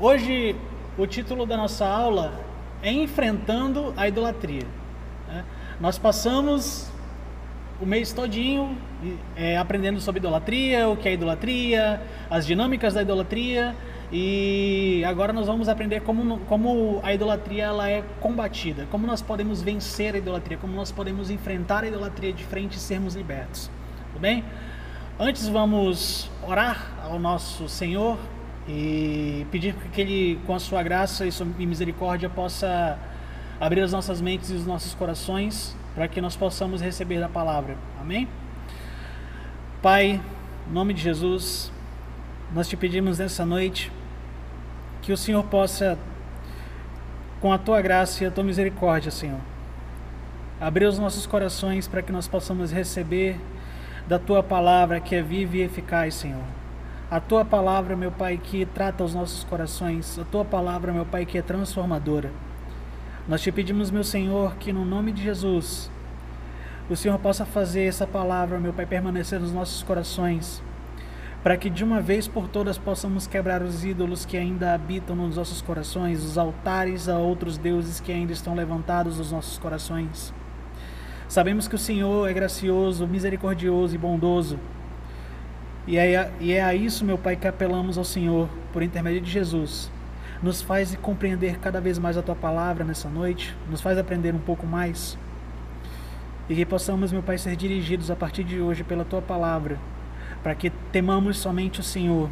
Hoje, o título da nossa aula é Enfrentando a Idolatria. né? Nós passamos o mês todinho é, aprendendo sobre idolatria, o que é idolatria, as dinâmicas da idolatria e agora nós vamos aprender como, como a idolatria ela é combatida, como nós podemos vencer a idolatria, como nós podemos enfrentar a idolatria de frente e sermos libertos. Tudo bem? Antes vamos orar ao nosso Senhor e pedir que Ele, com a sua graça e misericórdia, possa abrir as nossas mentes e os nossos corações para que nós possamos receber da palavra. Amém? Pai, em nome de Jesus, nós te pedimos nessa noite que o Senhor possa, com a tua graça e a tua misericórdia, Senhor, abrir os nossos corações para que nós possamos receber da tua palavra que é viva e eficaz, Senhor. A tua palavra, meu Pai, que trata os nossos corações, a tua palavra, meu Pai, que é transformadora. Nós te pedimos, meu Senhor, que no nome de Jesus, o Senhor possa fazer essa palavra, meu Pai, permanecer nos nossos corações, para que de uma vez por todas possamos quebrar os ídolos que ainda habitam nos nossos corações, os altares a outros deuses que ainda estão levantados nos nossos corações. Sabemos que o Senhor é gracioso, misericordioso e bondoso. E é, e é a isso, meu Pai, que apelamos ao Senhor, por intermédio de Jesus nos faz compreender cada vez mais a tua palavra nessa noite, nos faz aprender um pouco mais. E que possamos, meu Pai, ser dirigidos a partir de hoje pela tua palavra, para que temamos somente o Senhor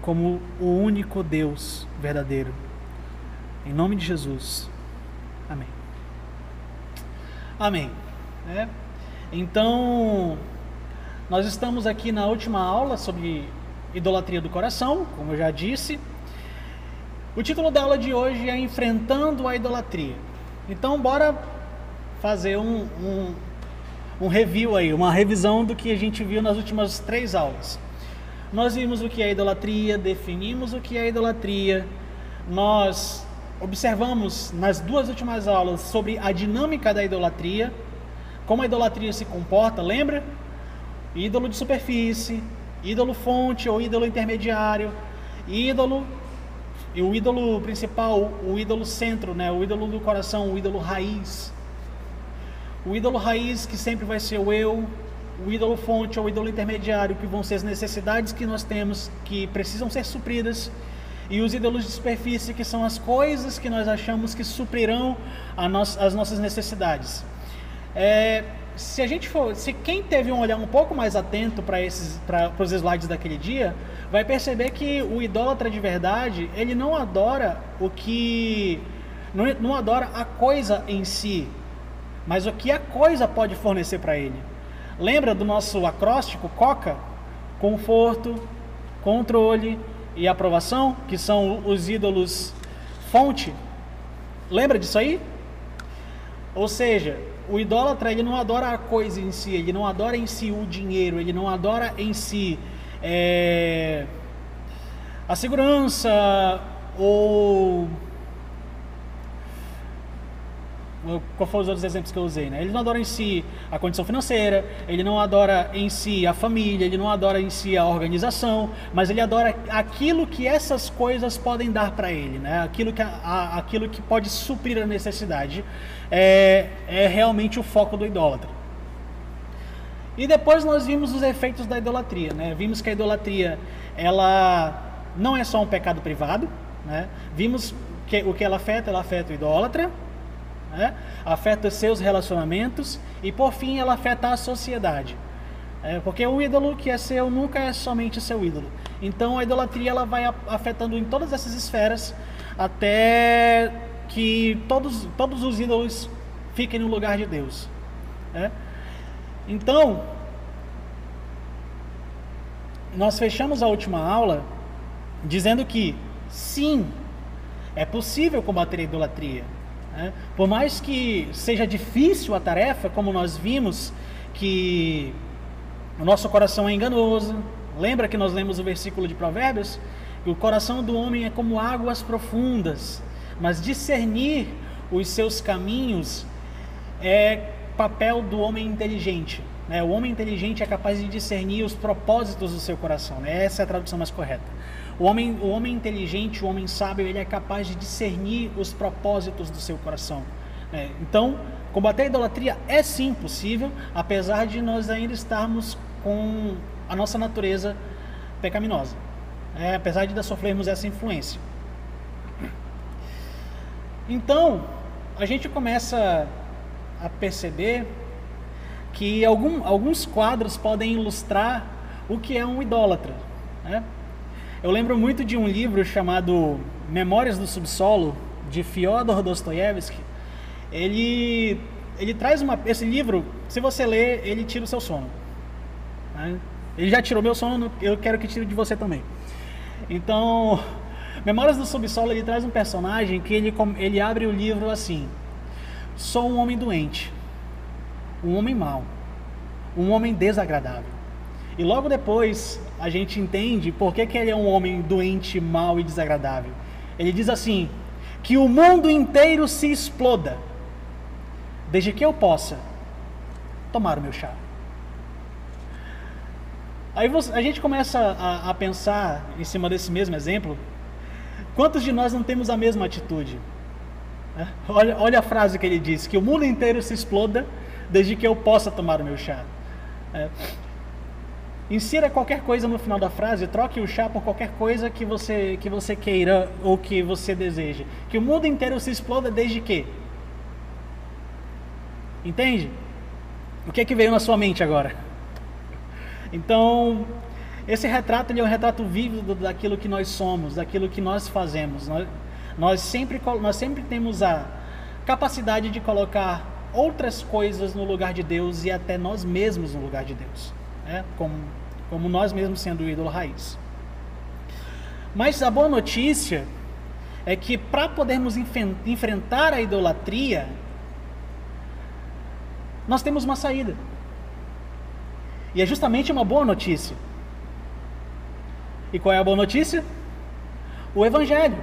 como o único Deus verdadeiro. Em nome de Jesus. Amém. Amém. É. Então, nós estamos aqui na última aula sobre idolatria do coração, como eu já disse. O título da aula de hoje é Enfrentando a Idolatria. Então, bora fazer um, um, um, review aí, uma revisão do que a gente viu nas últimas três aulas. Nós vimos o que é idolatria, definimos o que é idolatria, nós observamos nas duas últimas aulas sobre a dinâmica da idolatria, como a idolatria se comporta, lembra? Ídolo de superfície, ídolo fonte ou ídolo intermediário, ídolo e o ídolo principal, o ídolo centro, né? o ídolo do coração, o ídolo raiz. O ídolo raiz que sempre vai ser o eu, o ídolo fonte ou o ídolo intermediário, que vão ser as necessidades que nós temos, que precisam ser supridas, e os ídolos de superfície, que são as coisas que nós achamos que suprirão no as nossas necessidades. É, se a gente for, se quem teve um olhar um pouco mais atento para esses, para os slides daquele dia, vai perceber que o idólatra de verdade, ele não adora o que, não, não adora a coisa em si, mas o que a coisa pode fornecer para ele. Lembra do nosso acróstico COCA? Conforto, controle e aprovação, que são os ídolos fonte. Lembra disso aí? Ou seja, o idólatra ele não adora a coisa em si, ele não adora em si o dinheiro, ele não adora em si é, a segurança ou qual foram os outros exemplos que eu usei, né? Ele não adora em si a condição financeira, ele não adora em si a família, ele não adora em si a organização, mas ele adora aquilo que essas coisas podem dar para ele, né? Aquilo que, a, aquilo que pode suprir a necessidade é, é realmente o foco do idólatra. E depois nós vimos os efeitos da idolatria, né? Vimos que a idolatria ela não é só um pecado privado, né? Vimos que o que ela afeta, ela afeta o idólatra, né? afeta seus relacionamentos e por fim ela afeta a sociedade. É, porque o ídolo que é seu nunca é somente seu ídolo. Então a idolatria ela vai afetando em todas essas esferas até que todos, todos os ídolos fiquem no lugar de Deus. É? Então, nós fechamos a última aula dizendo que sim, é possível combater a idolatria. Né? Por mais que seja difícil a tarefa, como nós vimos que o nosso coração é enganoso. Lembra que nós lemos o versículo de Provérbios? Que o coração do homem é como águas profundas, mas discernir os seus caminhos é papel do homem inteligente. Né? O homem inteligente é capaz de discernir os propósitos do seu coração. Né? Essa é a tradução mais correta. O homem, o homem inteligente, o homem sábio, ele é capaz de discernir os propósitos do seu coração. Né? Então, combater a idolatria é sim possível, apesar de nós ainda estarmos com a nossa natureza pecaminosa. É, apesar de sofrermos essa influência. Então, a gente começa a perceber que algum, alguns quadros podem ilustrar o que é um idólatra. Né? Eu lembro muito de um livro chamado Memórias do Subsolo, de Fyodor Dostoiévski. Ele, ele traz uma. Esse livro, se você ler, ele tira o seu sono. Né? Ele já tirou meu sono, eu quero que tire de você também. Então, Memórias do Subsolo, ele traz um personagem que ele, ele abre o livro assim: Sou um homem doente, um homem mau, um homem desagradável. E logo depois a gente entende por que, que ele é um homem doente, mau e desagradável. Ele diz assim: que o mundo inteiro se exploda, desde que eu possa tomar o meu chá. Aí você, a gente começa a, a pensar em cima desse mesmo exemplo, quantos de nós não temos a mesma atitude? É, olha, olha a frase que ele diz: que o mundo inteiro se exploda desde que eu possa tomar o meu chá. É, insira qualquer coisa no final da frase, troque o chá por qualquer coisa que você, que você queira ou que você deseje. Que o mundo inteiro se exploda desde que? Entende? O que é que veio na sua mente agora? Então, esse retrato ele é um retrato vívido daquilo que nós somos, daquilo que nós fazemos. Nós, nós, sempre, nós sempre temos a capacidade de colocar outras coisas no lugar de Deus e até nós mesmos no lugar de Deus, né? como, como nós mesmos sendo o ídolo raiz. Mas a boa notícia é que para podermos enfrentar a idolatria, nós temos uma saída. E é justamente uma boa notícia. E qual é a boa notícia? O Evangelho.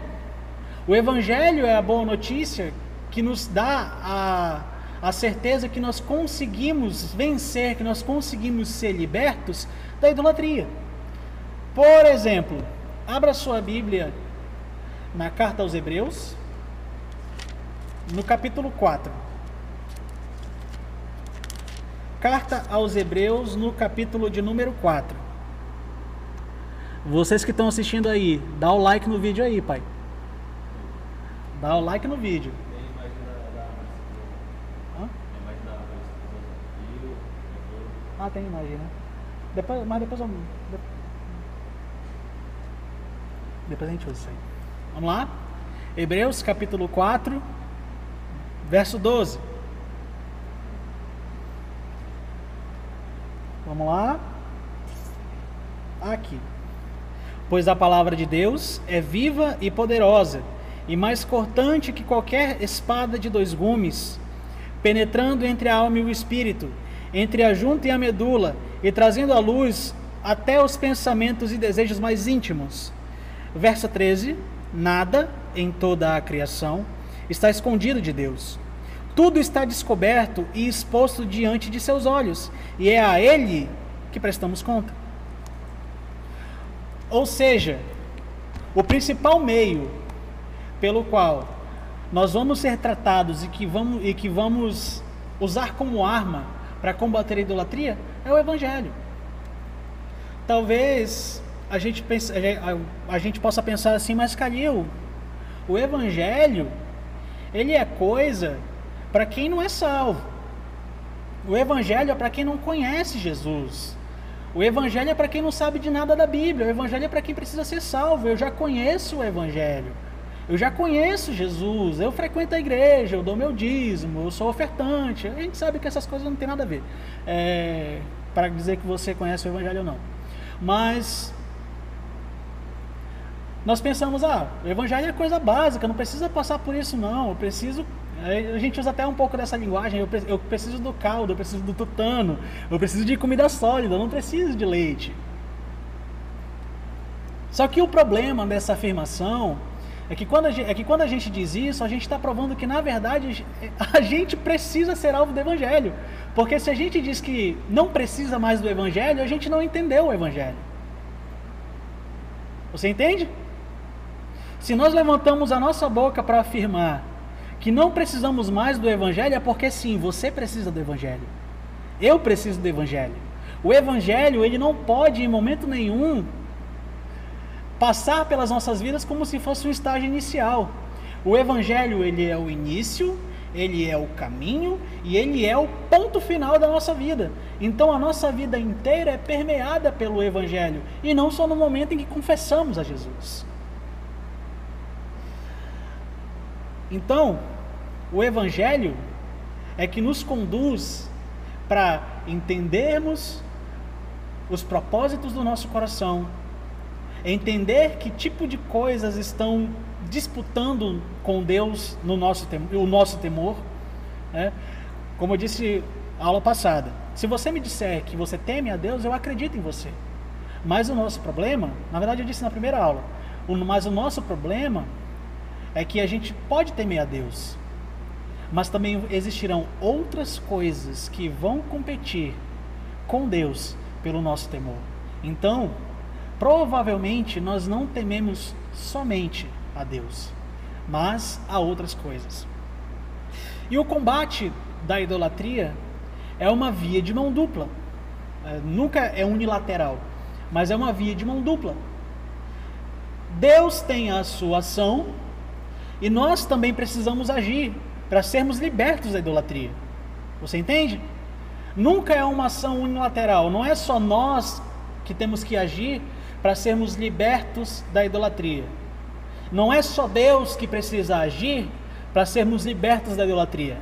O Evangelho é a boa notícia que nos dá a, a certeza que nós conseguimos vencer, que nós conseguimos ser libertos da idolatria. Por exemplo, abra sua Bíblia na carta aos Hebreus, no capítulo 4. Carta aos Hebreus, no capítulo de número 4. Vocês que estão assistindo aí, dá o like no vídeo aí, pai. Dá o like no vídeo. Ah, tem imagem, né? Depois, mas depois eu. Depois a gente usa isso aí. Vamos lá? Hebreus capítulo 4, verso 12. Vamos lá. Aqui. Pois a palavra de Deus é viva e poderosa, e mais cortante que qualquer espada de dois gumes, penetrando entre a alma e o espírito, entre a junta e a medula, e trazendo à luz até os pensamentos e desejos mais íntimos. Verso 13: Nada em toda a criação está escondido de Deus tudo está descoberto e exposto diante de seus olhos, e é a Ele que prestamos conta. Ou seja, o principal meio pelo qual nós vamos ser tratados e que vamos, e que vamos usar como arma para combater a idolatria é o Evangelho. Talvez a gente, pense, a, a gente possa pensar assim, mas Calil, o Evangelho, ele é coisa para quem não é salvo. O Evangelho é para quem não conhece Jesus. O Evangelho é para quem não sabe de nada da Bíblia. O Evangelho é para quem precisa ser salvo. Eu já conheço o Evangelho. Eu já conheço Jesus. Eu frequento a igreja. Eu dou meu dízimo. Eu sou ofertante. A gente sabe que essas coisas não tem nada a ver. É, para dizer que você conhece o Evangelho ou não. Mas nós pensamos, ah, o Evangelho é coisa básica. Não precisa passar por isso não. Eu preciso a gente usa até um pouco dessa linguagem. Eu, eu preciso do caldo, eu preciso do tutano, eu preciso de comida sólida, eu não preciso de leite. Só que o problema dessa afirmação é que quando a gente, é que quando a gente diz isso, a gente está provando que, na verdade, a gente precisa ser alvo do Evangelho. Porque se a gente diz que não precisa mais do Evangelho, a gente não entendeu o Evangelho. Você entende? Se nós levantamos a nossa boca para afirmar que não precisamos mais do Evangelho, é porque sim, você precisa do Evangelho. Eu preciso do Evangelho. O Evangelho, ele não pode, em momento nenhum, passar pelas nossas vidas como se fosse um estágio inicial. O Evangelho, ele é o início, ele é o caminho e ele é o ponto final da nossa vida. Então a nossa vida inteira é permeada pelo Evangelho e não só no momento em que confessamos a Jesus. Então, o Evangelho é que nos conduz para entendermos os propósitos do nosso coração, entender que tipo de coisas estão disputando com Deus no nosso o nosso temor. Né? Como eu disse na aula passada, se você me disser que você teme a Deus, eu acredito em você. Mas o nosso problema, na verdade eu disse na primeira aula, mas o nosso problema é que a gente pode temer a Deus, mas também existirão outras coisas que vão competir com Deus pelo nosso temor. Então, provavelmente nós não tememos somente a Deus, mas a outras coisas. E o combate da idolatria é uma via de mão dupla. É, nunca é unilateral, mas é uma via de mão dupla. Deus tem a sua ação e nós também precisamos agir para sermos libertos da idolatria. Você entende? Nunca é uma ação unilateral, não é só nós que temos que agir para sermos libertos da idolatria. Não é só Deus que precisa agir para sermos libertos da idolatria.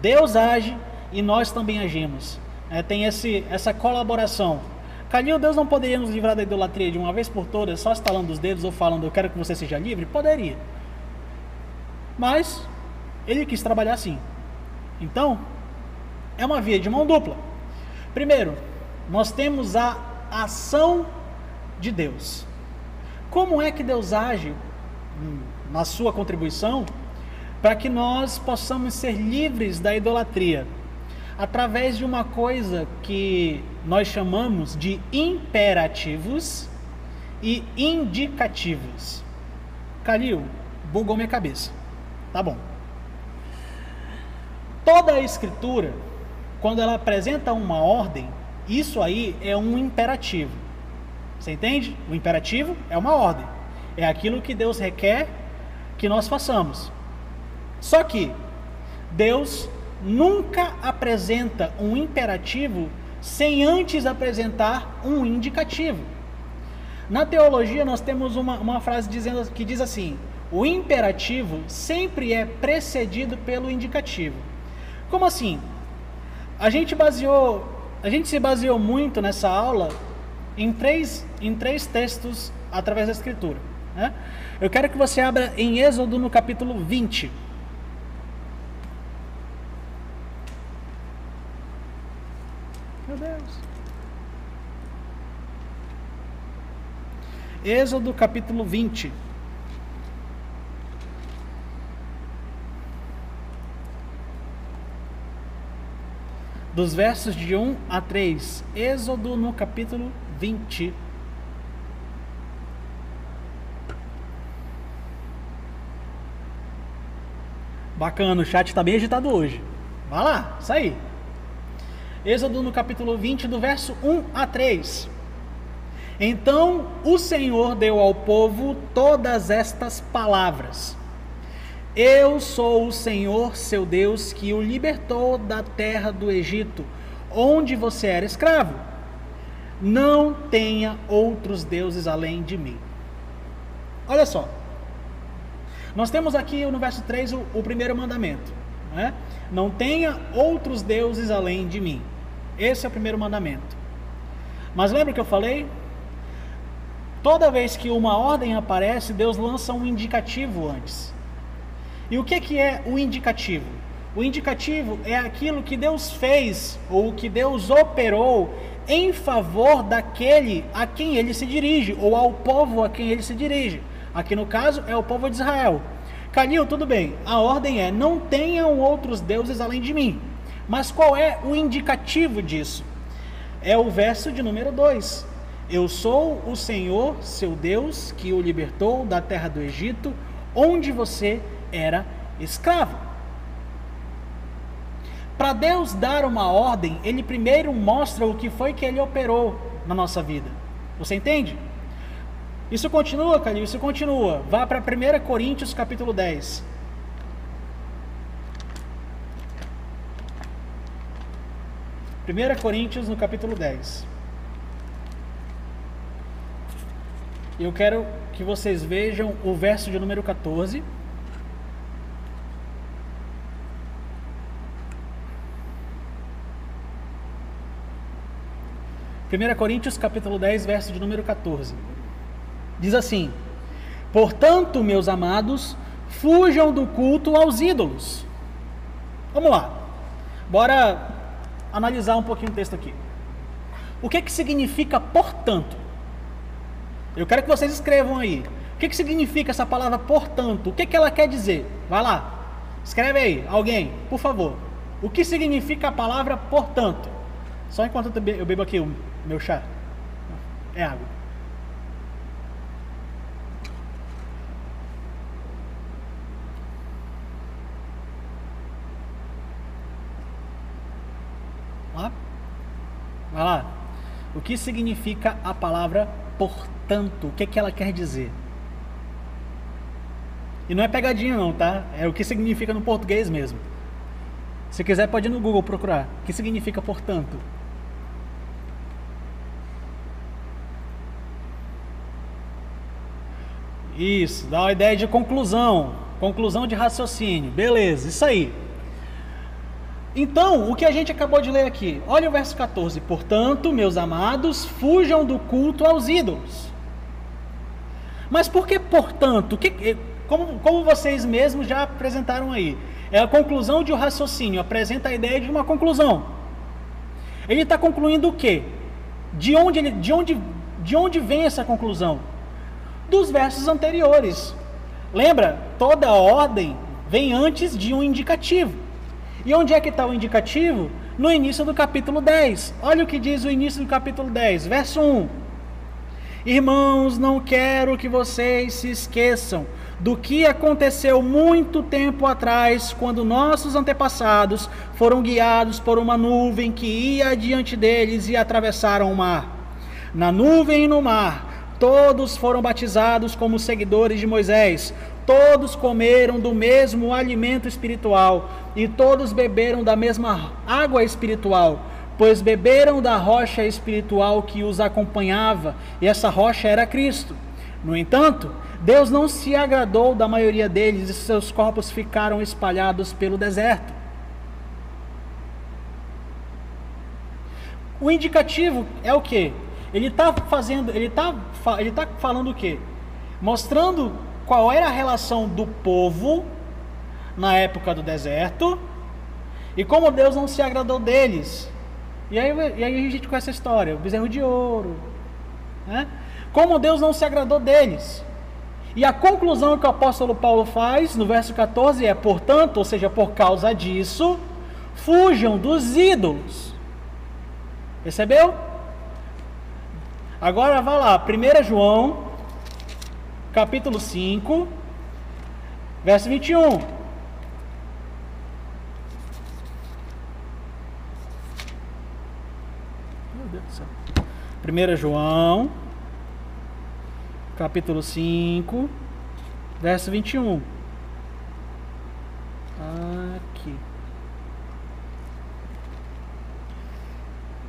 Deus age e nós também agimos. É, tem esse, essa colaboração. Calil, Deus não poderia nos livrar da idolatria de uma vez por todas, só estalando os dedos ou falando, eu quero que você seja livre? Poderia. Mas ele quis trabalhar assim. Então, é uma via de mão dupla. Primeiro, nós temos a ação de Deus. Como é que Deus age na sua contribuição para que nós possamos ser livres da idolatria? Através de uma coisa que nós chamamos de imperativos e indicativos. Calil, bugou minha cabeça. Tá bom. Toda a escritura, quando ela apresenta uma ordem, isso aí é um imperativo. Você entende? O imperativo é uma ordem. É aquilo que Deus requer que nós façamos. Só que Deus nunca apresenta um imperativo sem antes apresentar um indicativo. Na teologia, nós temos uma, uma frase dizendo, que diz assim: o imperativo sempre é precedido pelo indicativo. Como assim? A gente baseou, a gente se baseou muito nessa aula em três, em três textos através da Escritura. Né? Eu quero que você abra em Êxodo no capítulo 20. Meu Deus. Êxodo capítulo 20. dos versos de 1 a 3. Êxodo no capítulo 20. Bacana, o chat está bem agitado hoje. Vai lá, isso aí. Êxodo no capítulo 20, do verso 1 a 3. Então o Senhor deu ao povo todas estas palavras eu sou o Senhor, seu Deus, que o libertou da terra do Egito, onde você era escravo. Não tenha outros deuses além de mim. Olha só. Nós temos aqui no verso 3 o, o primeiro mandamento. Né? Não tenha outros deuses além de mim. Esse é o primeiro mandamento. Mas lembra que eu falei? Toda vez que uma ordem aparece, Deus lança um indicativo antes. E o que, que é o indicativo? O indicativo é aquilo que Deus fez ou que Deus operou em favor daquele a quem ele se dirige ou ao povo a quem ele se dirige. Aqui no caso é o povo de Israel. Calil, tudo bem. A ordem é: não tenham outros deuses além de mim. Mas qual é o indicativo disso? É o verso de número 2. Eu sou o Senhor, seu Deus, que o libertou da terra do Egito, onde você era escravo. Para Deus dar uma ordem, ele primeiro mostra o que foi que ele operou na nossa vida. Você entende? Isso continua, Calil, isso continua. Vá para 1 Coríntios capítulo 10. Primeira Coríntios no capítulo 10. Eu quero que vocês vejam o verso de número 14. Primeira Coríntios capítulo 10, verso de número 14. Diz assim: Portanto, meus amados, fujam do culto aos ídolos. Vamos lá. Bora analisar um pouquinho o texto aqui. O que que significa portanto? Eu quero que vocês escrevam aí. O que que significa essa palavra portanto? O que que ela quer dizer? Vai lá. Escreve aí, alguém, por favor. O que significa a palavra portanto? Só enquanto eu bebo aqui o meu chá. É água. Vai lá. O que significa a palavra portanto? O que, é que ela quer dizer? E não é pegadinha não, tá? É o que significa no português mesmo. Se quiser pode ir no Google procurar. O que significa portanto? Isso, dá uma ideia de conclusão. Conclusão de raciocínio. Beleza, isso aí. Então, o que a gente acabou de ler aqui, olha o verso 14: Portanto, meus amados, fujam do culto aos ídolos. Mas por que, portanto? Que, eh, como, como vocês mesmos já apresentaram aí, é a conclusão de um raciocínio, apresenta a ideia de uma conclusão. Ele está concluindo o quê? De onde, ele, de, onde, de onde vem essa conclusão? Dos versos anteriores. Lembra? Toda ordem vem antes de um indicativo. E onde é que está o indicativo? No início do capítulo 10. Olha o que diz o início do capítulo 10, verso 1. Irmãos, não quero que vocês se esqueçam do que aconteceu muito tempo atrás, quando nossos antepassados foram guiados por uma nuvem que ia adiante deles e atravessaram o mar. Na nuvem e no mar, todos foram batizados como seguidores de Moisés, todos comeram do mesmo alimento espiritual e todos beberam da mesma água espiritual, pois beberam da rocha espiritual que os acompanhava, e essa rocha era Cristo. No entanto, Deus não se agradou da maioria deles e seus corpos ficaram espalhados pelo deserto. O indicativo é o que? Ele está fazendo, ele está ele tá falando o que? Mostrando qual era a relação do povo na época do deserto e como Deus não se agradou deles. E aí, e aí a gente conhece a história, o bezerro de ouro. Né? Como Deus não se agradou deles. E a conclusão que o apóstolo Paulo faz no verso 14 é: portanto, ou seja, por causa disso, fujam dos ídolos. Percebeu? Agora vá lá, 1 João capítulo 5, verso 21. Meu Deus do céu. 1 João, capítulo 5, verso 21. Aqui.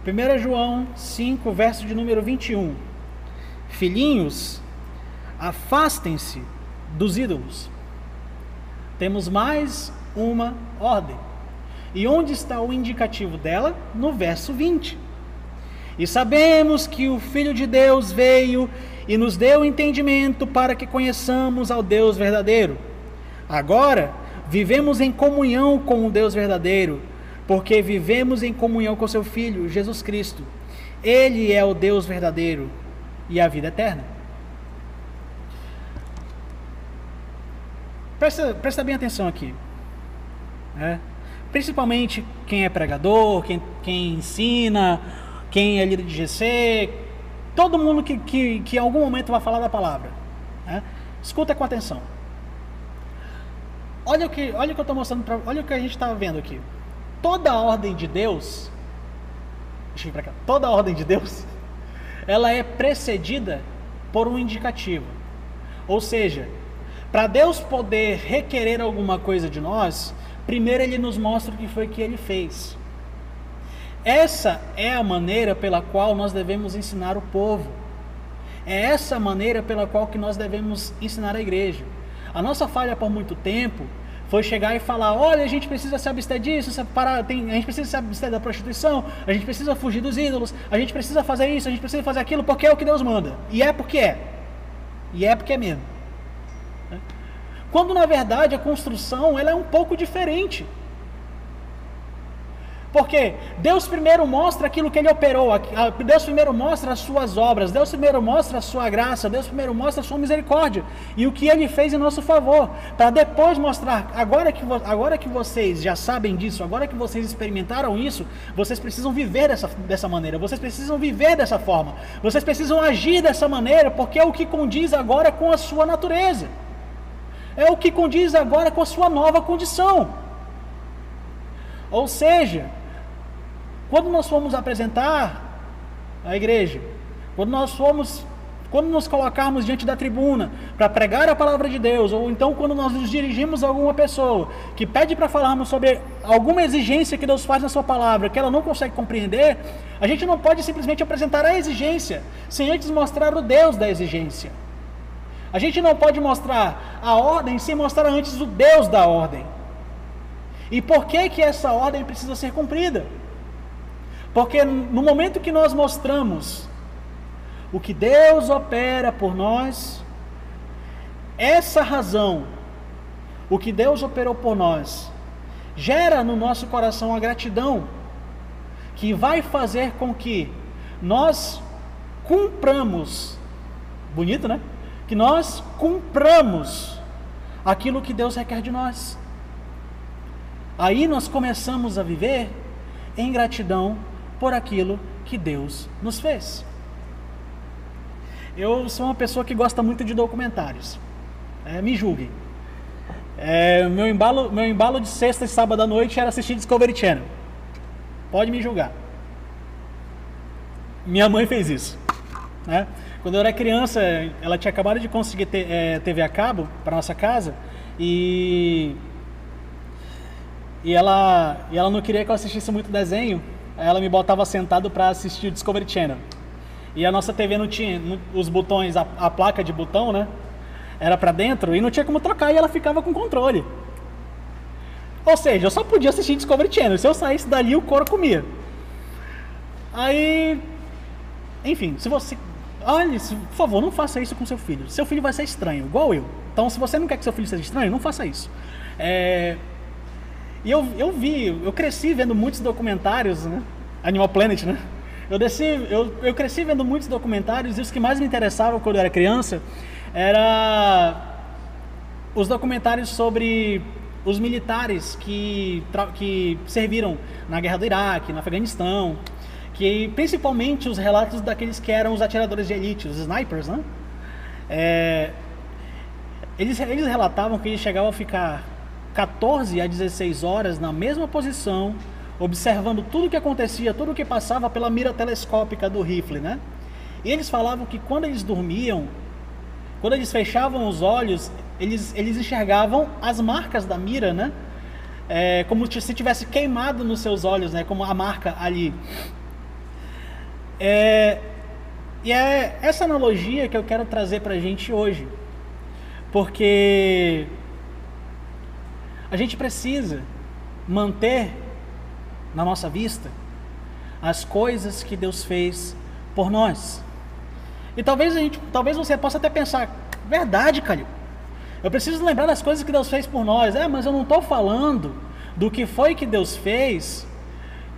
1 João 5, verso de número 21. Filhinhos, Afastem-se dos ídolos. Temos mais uma ordem. E onde está o indicativo dela? No verso 20. E sabemos que o Filho de Deus veio e nos deu entendimento para que conheçamos ao Deus verdadeiro. Agora, vivemos em comunhão com o Deus verdadeiro, porque vivemos em comunhão com seu Filho, Jesus Cristo. Ele é o Deus verdadeiro e a vida eterna. Presta, presta bem atenção aqui. Né? Principalmente quem é pregador, quem, quem ensina, quem é líder de GC, todo mundo que, que, que em algum momento vai falar da palavra. Né? Escuta com atenção. Olha o que, olha o que eu estou mostrando para, olha o que a gente está vendo aqui. Toda a ordem de Deus, deixa eu ir para cá. Toda a ordem de Deus, ela é precedida por um indicativo. Ou seja, para Deus poder requerer alguma coisa de nós, primeiro Ele nos mostra o que foi que Ele fez. Essa é a maneira pela qual nós devemos ensinar o povo. É essa a maneira pela qual que nós devemos ensinar a igreja. A nossa falha por muito tempo foi chegar e falar: olha, a gente precisa se abster disso, separar, tem, a gente precisa se abster da prostituição, a gente precisa fugir dos ídolos, a gente precisa fazer isso, a gente precisa fazer aquilo, porque é o que Deus manda. E é porque é. E é porque é mesmo. Quando na verdade a construção ela é um pouco diferente. Porque Deus primeiro mostra aquilo que Ele operou, Deus primeiro mostra as suas obras, Deus primeiro mostra a sua graça, Deus primeiro mostra a sua misericórdia e o que Ele fez em nosso favor, para depois mostrar, agora que, agora que vocês já sabem disso, agora que vocês experimentaram isso, vocês precisam viver dessa, dessa maneira, vocês precisam viver dessa forma, vocês precisam agir dessa maneira, porque é o que condiz agora com a sua natureza, é o que condiz agora com a sua nova condição. Ou seja, quando nós fomos apresentar a igreja, quando nós fomos, quando nos colocarmos diante da tribuna para pregar a palavra de Deus, ou então quando nós nos dirigimos a alguma pessoa que pede para falarmos sobre alguma exigência que Deus faz na sua palavra, que ela não consegue compreender, a gente não pode simplesmente apresentar a exigência sem antes mostrar o Deus da exigência. A gente não pode mostrar a ordem sem mostrar antes o Deus da ordem. E por que que essa ordem precisa ser cumprida? Porque no momento que nós mostramos o que Deus opera por nós, essa razão, o que Deus operou por nós, gera no nosso coração a gratidão, que vai fazer com que nós cumpramos, bonito, né? Que nós cumpramos aquilo que Deus requer de nós. Aí nós começamos a viver em gratidão por aquilo que Deus nos fez. Eu sou uma pessoa que gosta muito de documentários. É, me julguem. É, meu, embalo, meu embalo de sexta e sábado à noite era assistir Discovery Channel. Pode me julgar. Minha mãe fez isso. Né? Quando eu era criança, ela tinha acabado de conseguir ter, é, TV a cabo para nossa casa e e ela, e ela não queria que eu assistisse muito desenho ela me botava sentado para assistir o Discovery Channel. E a nossa TV não tinha os botões, a, a placa de botão, né? Era para dentro e não tinha como trocar e ela ficava com controle. Ou seja, eu só podia assistir Discovery Channel. Se eu saísse dali, o couro comia. Aí, enfim, se você. Olha, por favor, não faça isso com seu filho. Seu filho vai ser estranho, igual eu. Então, se você não quer que seu filho seja estranho, não faça isso. É, e eu, eu vi, eu cresci vendo muitos documentários, né? Animal Planet, né? Eu, desci, eu, eu cresci vendo muitos documentários e os que mais me interessavam quando eu era criança era os documentários sobre os militares que, que serviram na guerra do Iraque, no Afeganistão, que principalmente os relatos daqueles que eram os atiradores de elite, os snipers, né? É, eles, eles relatavam que eles chegavam a ficar 14 a 16 horas na mesma posição, observando tudo o que acontecia, tudo o que passava pela mira telescópica do rifle, né? E eles falavam que quando eles dormiam, quando eles fechavam os olhos, eles, eles enxergavam as marcas da mira, né? É, como se tivesse queimado nos seus olhos, né? Como a marca ali. É, e é essa analogia que eu quero trazer para a gente hoje. Porque a gente precisa manter na nossa vista as coisas que Deus fez por nós. E talvez a gente, talvez você possa até pensar, verdade, Calil. Eu preciso lembrar das coisas que Deus fez por nós. É, mas eu não estou falando do que foi que Deus fez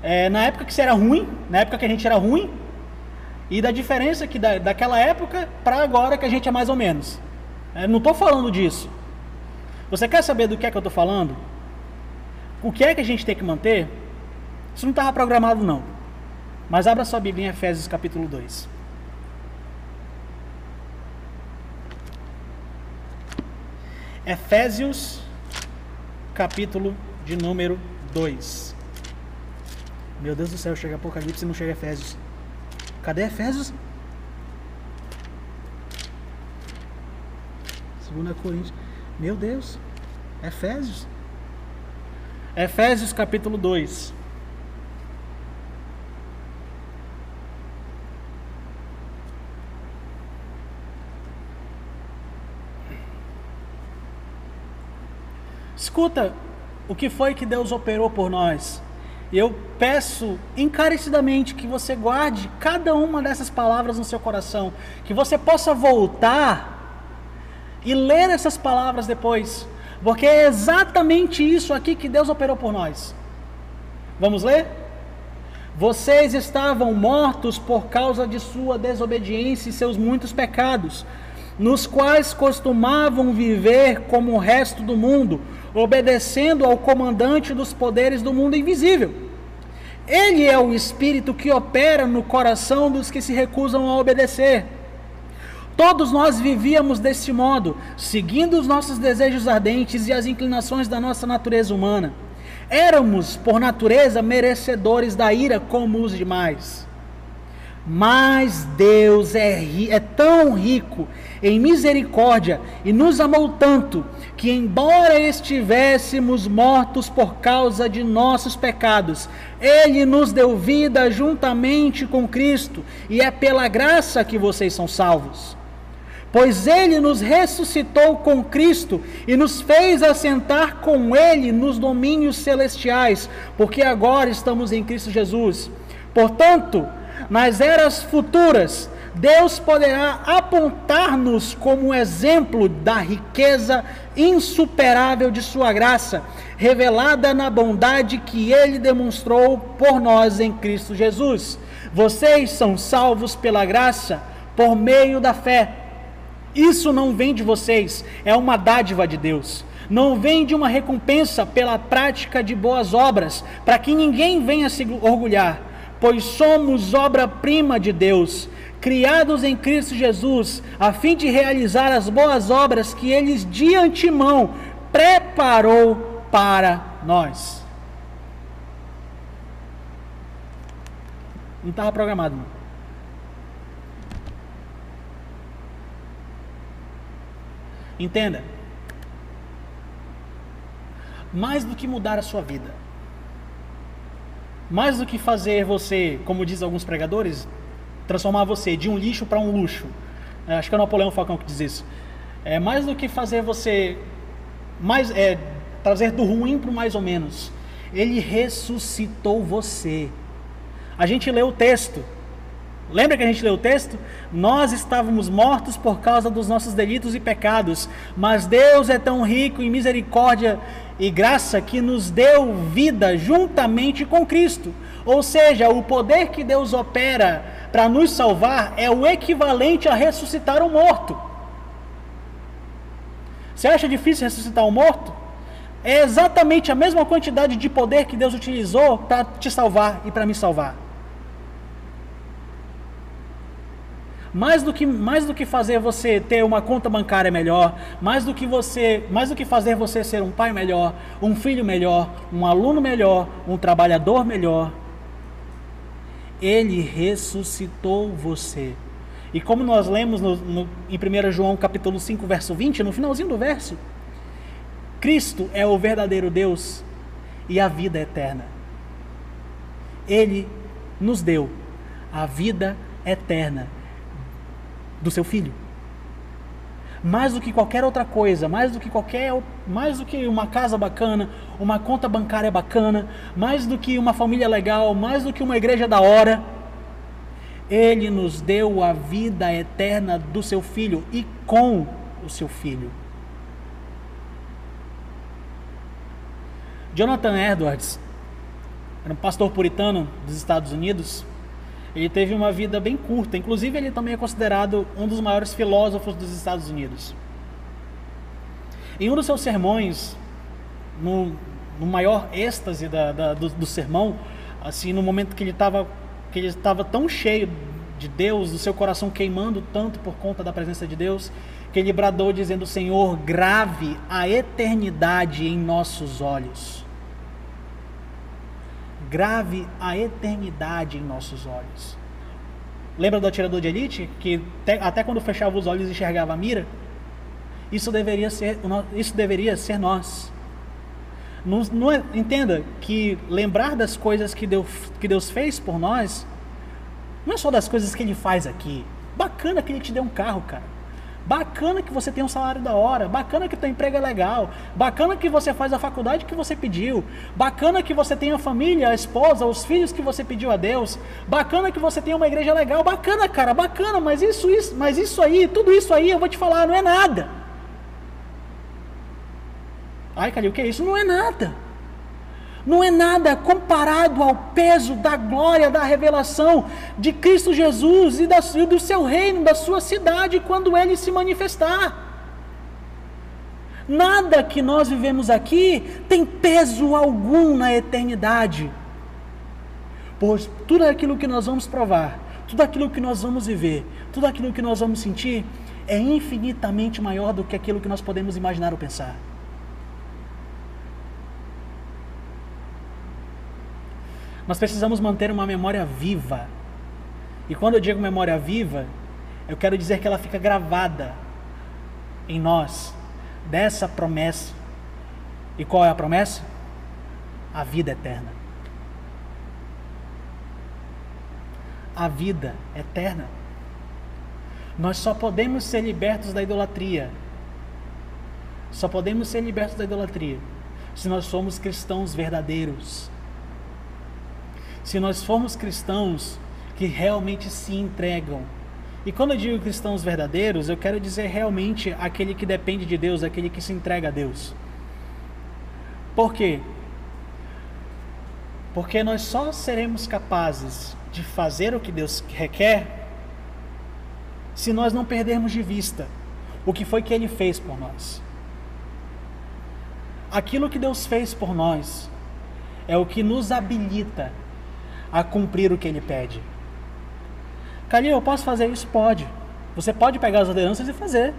é, na época que você era ruim, na época que a gente era ruim, e da diferença que da, daquela época para agora que a gente é mais ou menos. É, não estou falando disso. Você quer saber do que é que eu estou falando? O que é que a gente tem que manter? Isso não estava programado, não. Mas abra sua Bíblia em Efésios capítulo 2. Efésios, capítulo de número 2. Meu Deus do céu, chega Apocalipse e não chega Efésios. Cadê Efésios? 2 Coríntios. Meu Deus. Efésios. Efésios capítulo 2. Escuta o que foi que Deus operou por nós. Eu peço encarecidamente que você guarde cada uma dessas palavras no seu coração, que você possa voltar e ler essas palavras depois, porque é exatamente isso aqui que Deus operou por nós. Vamos ler? Vocês estavam mortos por causa de sua desobediência e seus muitos pecados, nos quais costumavam viver como o resto do mundo obedecendo ao comandante dos poderes do mundo invisível. Ele é o espírito que opera no coração dos que se recusam a obedecer. Todos nós vivíamos deste modo, seguindo os nossos desejos ardentes e as inclinações da nossa natureza humana. Éramos, por natureza, merecedores da ira como os demais. Mas Deus é, é, tão rico em misericórdia e nos amou tanto que, embora estivéssemos mortos por causa de nossos pecados, Ele nos deu vida juntamente com Cristo, e é pela graça que vocês são salvos. Pois Ele nos ressuscitou com Cristo e nos fez assentar com Ele nos domínios celestiais, porque agora estamos em Cristo Jesus. Portanto, nas eras futuras, Deus poderá apontar-nos como exemplo da riqueza insuperável de Sua graça, revelada na bondade que Ele demonstrou por nós em Cristo Jesus. Vocês são salvos pela graça, por meio da fé. Isso não vem de vocês, é uma dádiva de Deus. Não vem de uma recompensa pela prática de boas obras, para que ninguém venha se orgulhar pois somos obra-prima de Deus, criados em Cristo Jesus, a fim de realizar as boas obras que Ele de antemão preparou para nós. Não estava programado. Não. Entenda. Mais do que mudar a sua vida, mais do que fazer você, como diz alguns pregadores, transformar você de um lixo para um luxo. É, acho que é o Napoleão Falcão que diz isso. É mais do que fazer você mais é, trazer do ruim para o mais ou menos. Ele ressuscitou você. A gente leu o texto. Lembra que a gente leu o texto? Nós estávamos mortos por causa dos nossos delitos e pecados, mas Deus é tão rico em misericórdia e graça que nos deu vida juntamente com Cristo. Ou seja, o poder que Deus opera para nos salvar é o equivalente a ressuscitar um morto. Você acha difícil ressuscitar um morto? É exatamente a mesma quantidade de poder que Deus utilizou para te salvar e para me salvar. Mais do que mais do que fazer você ter uma conta bancária melhor, mais do que você, mais do que fazer você ser um pai melhor, um filho melhor, um aluno melhor, um trabalhador melhor, ele ressuscitou você. E como nós lemos no, no, em 1 João capítulo 5, verso 20, no finalzinho do verso, Cristo é o verdadeiro Deus e a vida eterna. Ele nos deu a vida eterna do seu filho. Mais do que qualquer outra coisa, mais do que qualquer, mais do que uma casa bacana, uma conta bancária bacana, mais do que uma família legal, mais do que uma igreja da hora, ele nos deu a vida eterna do seu filho e com o seu filho. Jonathan Edwards era um pastor puritano dos Estados Unidos ele teve uma vida bem curta. Inclusive, ele também é considerado um dos maiores filósofos dos Estados Unidos. Em um dos seus sermões, no, no maior êxtase da, da, do, do, sermão, assim, no momento que ele estava que ele estava tão cheio de Deus, do seu coração queimando tanto por conta da presença de Deus, que ele bradou dizendo: Senhor, grave a eternidade em nossos olhos. Grave a eternidade em nossos olhos. Lembra do atirador de elite que até quando fechava os olhos enxergava a mira? Isso deveria ser, isso deveria ser nós. É, entenda que lembrar das coisas que Deus, que Deus fez por nós, não é só das coisas que Ele faz aqui. Bacana que Ele te deu um carro, cara. Bacana que você tem um salário da hora, bacana que teu emprego é legal, bacana que você faz a faculdade que você pediu, bacana que você tem a família, a esposa, os filhos que você pediu a Deus, bacana que você tem uma igreja legal, bacana, cara, bacana, mas isso, isso, mas isso aí, tudo isso aí, eu vou te falar, não é nada. Ai, Calil, o que é isso? Não é nada. Não é nada comparado ao peso da glória, da revelação de Cristo Jesus e, do seu reino, da sua cidade, quando ele se manifestar. Nada que nós vivemos aqui tem peso algum na eternidade. Pois tudo aquilo que nós vamos provar, tudo aquilo que nós vamos viver, tudo aquilo que nós vamos sentir, é infinitamente maior do que aquilo que nós podemos imaginar ou pensar. Nós precisamos manter uma memória viva. E quando eu digo memória viva, eu quero dizer que ela fica gravada em nós dessa promessa. E qual é a promessa? A vida eterna. A vida eterna. Nós só podemos ser libertos da idolatria. Só podemos ser libertos da idolatria se nós somos cristãos verdadeiros se nós formos cristãos que realmente se entregam. E quando eu digo cristãos verdadeiros, eu quero dizer realmente aquele que depende de Deus, aquele que se entrega a Deus. Por quê? Porque nós só seremos capazes de fazer o que Deus requer se nós não perdermos de vista o que foi que Ele fez por nós. Aquilo que Deus fez por nós é o que nos habilita a cumprir o que ele pede. Calil, eu posso fazer isso? Pode. Você pode pegar as ordenanças e fazer.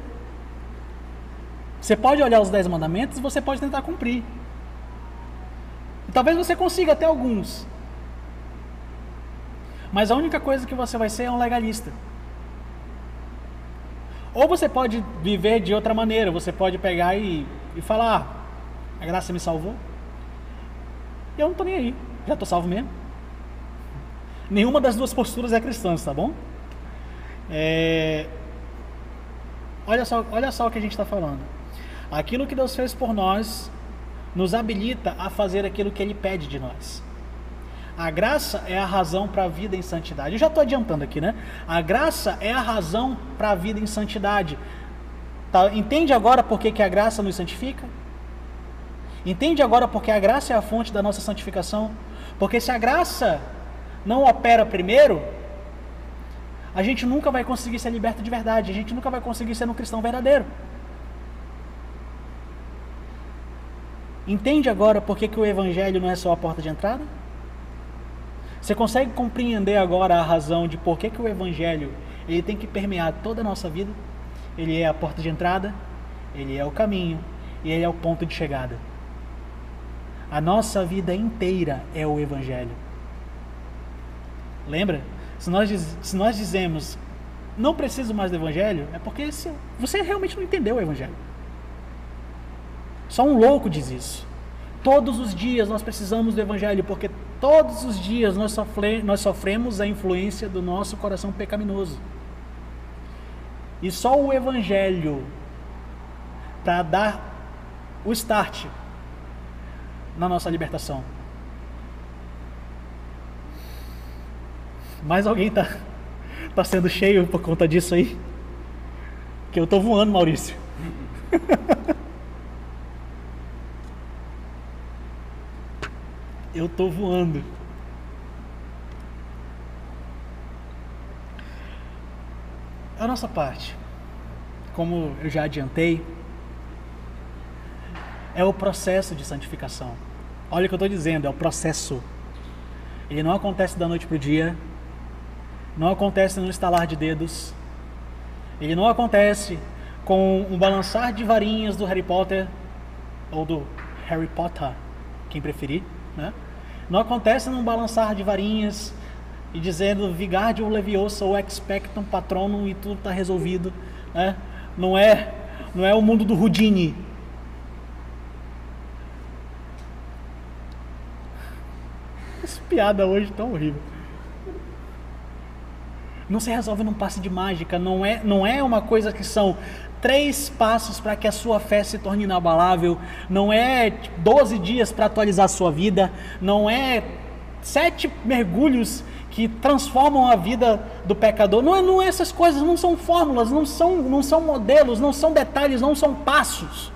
Você pode olhar os dez mandamentos e você pode tentar cumprir. E talvez você consiga até alguns. Mas a única coisa que você vai ser é um legalista. Ou você pode viver de outra maneira. Você pode pegar e, e falar: ah, a graça me salvou. Eu não estou nem aí. Já estou salvo mesmo. Nenhuma das duas posturas é cristã, tá bom? É... Olha, só, olha só o que a gente está falando. Aquilo que Deus fez por nós nos habilita a fazer aquilo que Ele pede de nós. A graça é a razão para a vida em santidade. Eu já estou adiantando aqui, né? A graça é a razão para a vida em santidade. Tá? Entende agora por que, que a graça nos santifica? Entende agora porque a graça é a fonte da nossa santificação? Porque se a graça não opera primeiro, a gente nunca vai conseguir ser liberto de verdade, a gente nunca vai conseguir ser um cristão verdadeiro. Entende agora por que, que o evangelho não é só a porta de entrada? Você consegue compreender agora a razão de por que, que o evangelho ele tem que permear toda a nossa vida? Ele é a porta de entrada, ele é o caminho e ele é o ponto de chegada. A nossa vida inteira é o evangelho. Lembra? Se nós, se nós dizemos não preciso mais do Evangelho, é porque você realmente não entendeu o Evangelho. Só um louco diz isso. Todos os dias nós precisamos do Evangelho, porque todos os dias nós, sofre, nós sofremos a influência do nosso coração pecaminoso. E só o Evangelho para dar o start na nossa libertação. Mais alguém tá, tá sendo cheio por conta disso aí? Que eu tô voando, Maurício. eu tô voando. A nossa parte, como eu já adiantei, é o processo de santificação. Olha o que eu estou dizendo, é o processo. Ele não acontece da noite para o dia, não acontece no estalar de dedos, ele não acontece com um balançar de varinhas do Harry Potter ou do Harry Potter, quem preferir, né? Não acontece num balançar de varinhas e dizendo Vigardium Leviosa ou Expectum Patronum e tudo está resolvido, né? Não é, não é o mundo do Houdini. Essa piada hoje tão horrível. Não se resolve num passe de mágica, não é, não é uma coisa que são três passos para que a sua fé se torne inabalável, não é 12 dias para atualizar a sua vida, não é sete mergulhos que transformam a vida do pecador. Não é, não é essas coisas, não são fórmulas, não são, não são modelos, não são detalhes, não são passos.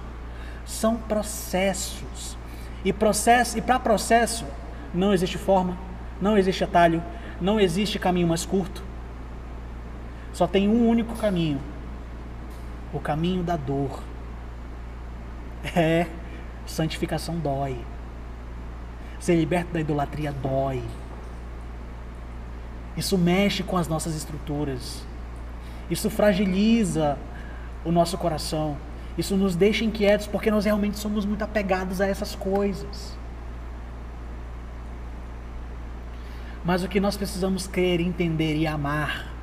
São processos. E processo, e para processo não existe forma, não existe atalho, não existe caminho mais curto. Só tem um único caminho, o caminho da dor. É, santificação dói. Ser liberto da idolatria dói. Isso mexe com as nossas estruturas. Isso fragiliza o nosso coração. Isso nos deixa inquietos porque nós realmente somos muito apegados a essas coisas. Mas o que nós precisamos crer, entender e amar,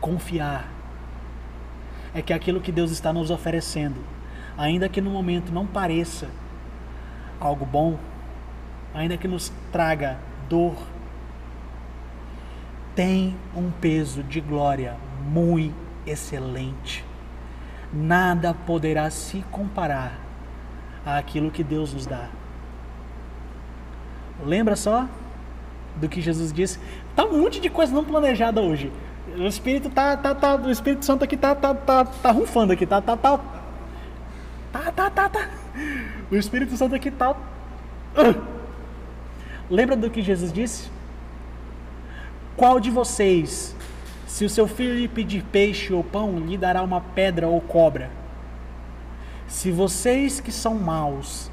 confiar, é que aquilo que Deus está nos oferecendo, ainda que no momento não pareça algo bom, ainda que nos traga dor, tem um peso de glória muito excelente. Nada poderá se comparar àquilo que Deus nos dá. Lembra só do que Jesus disse? Tá um monte de coisa não planejada hoje. O Espírito tá, tá, tá, o Espírito Santo aqui tá, tá, tá, tá rufando aqui, tá, tá, tá, tá, tá, tá, tá. O Espírito Santo aqui tá. Uh. Lembra do que Jesus disse? Qual de vocês, se o seu filho lhe pedir peixe ou pão, lhe dará uma pedra ou cobra? Se vocês que são maus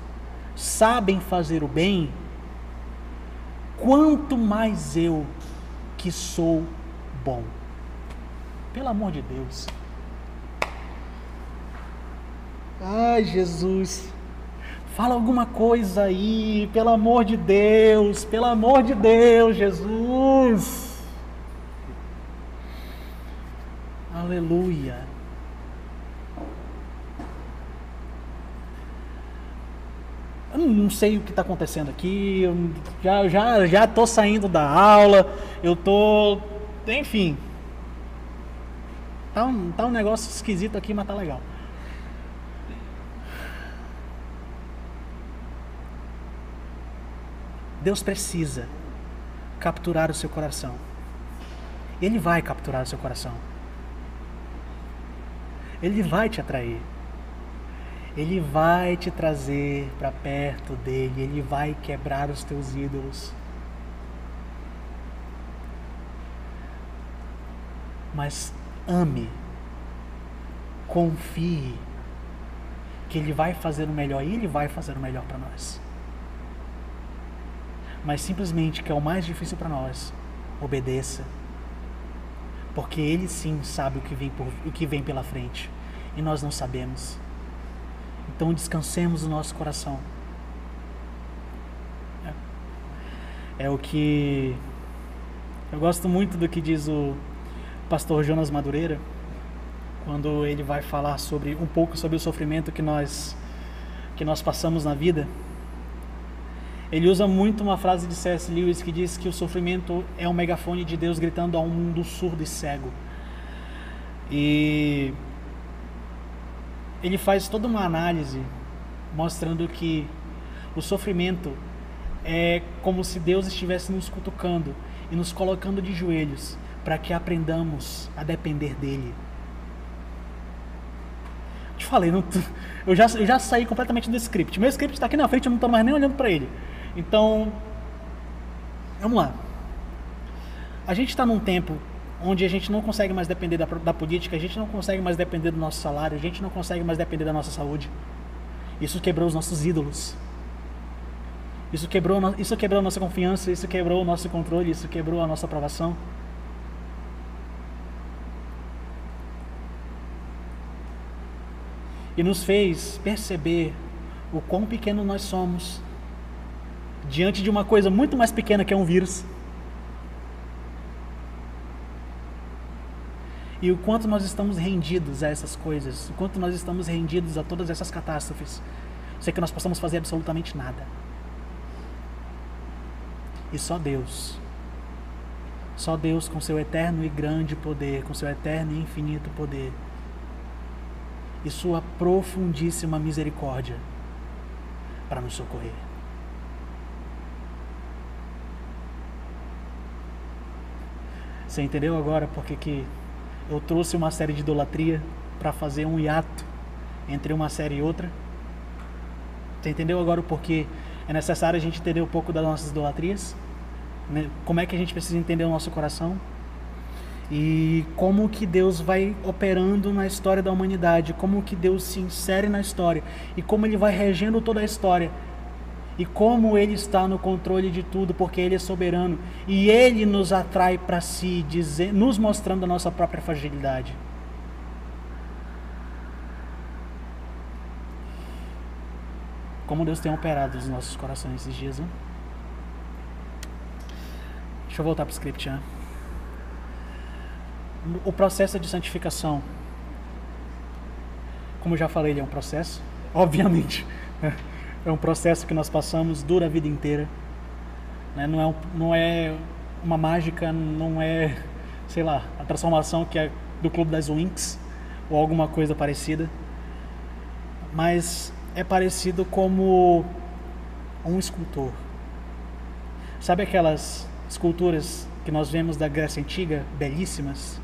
sabem fazer o bem, quanto mais eu que sou bom. Pelo amor de Deus. Ai, Jesus. Fala alguma coisa aí, pelo amor de Deus, pelo amor de Deus, Jesus. Aleluia. Eu não sei o que está acontecendo aqui, eu já já já tô saindo da aula, eu tô, enfim, tá um, tá um negócio esquisito aqui, mas tá legal. Deus precisa capturar o seu coração. Ele vai capturar o seu coração. Ele vai te atrair. Ele vai te trazer para perto dele, ele vai quebrar os teus ídolos. Mas ame, confie que ele vai fazer o melhor e ele vai fazer o melhor para nós. Mas simplesmente que é o mais difícil para nós, obedeça porque ele sim sabe o que vem, por, o que vem pela frente e nós não sabemos. Então descansemos o nosso coração. É, é o que eu gosto muito do que diz o pastor Jonas Madureira quando ele vai falar sobre um pouco sobre o sofrimento que nós que nós passamos na vida. Ele usa muito uma frase de C.S. Lewis que diz que o sofrimento é um megafone de Deus gritando a um mundo surdo e cego. E ele faz toda uma análise mostrando que o sofrimento é como se Deus estivesse nos cutucando e nos colocando de joelhos para que aprendamos a depender dele. Te falei, não, eu, já, eu já saí completamente do script. Meu script está aqui na frente, eu não estou mais nem olhando para ele. Então, vamos lá. A gente está num tempo onde a gente não consegue mais depender da, da, política, a gente não consegue mais depender do nosso salário, a gente não consegue mais depender da nossa saúde. Isso quebrou os nossos ídolos. Isso quebrou, isso quebrou a nossa confiança, isso quebrou o nosso controle, isso quebrou a nossa aprovação. E nos fez perceber o quão pequeno nós somos diante de uma coisa muito mais pequena que é um vírus. E o quanto nós estamos rendidos a essas coisas, o quanto nós estamos rendidos a todas essas catástrofes, sem que nós possamos fazer absolutamente nada. E só Deus, só Deus com seu eterno e grande poder, com seu eterno e infinito poder, e sua profundíssima misericórdia para nos socorrer. Você entendeu agora porque que eu trouxe uma série de idolatria para fazer um hiato entre uma série e outra? Você entendeu agora o porquê é necessário a gente entender um pouco das nossas idolatrias? Né? Como é que a gente precisa entender o nosso coração? E como que Deus vai operando na história da humanidade, como que Deus se insere na história e como ele vai regendo toda a história. E como ele está no controle de tudo, porque ele é soberano e ele nos atrai para si, dizer, nos mostrando a nossa própria fragilidade. Como Deus tem operado nos nossos corações esses dias, hein? Deixa eu voltar para o script, né? O processo de santificação, como já falei, ele é um processo, obviamente. É um processo que nós passamos, dura a vida inteira. Né? Não, é não é uma mágica, não é, sei lá, a transformação que é do Clube das Winx ou alguma coisa parecida. Mas é parecido como um escultor. Sabe aquelas esculturas que nós vemos da Grécia Antiga, belíssimas.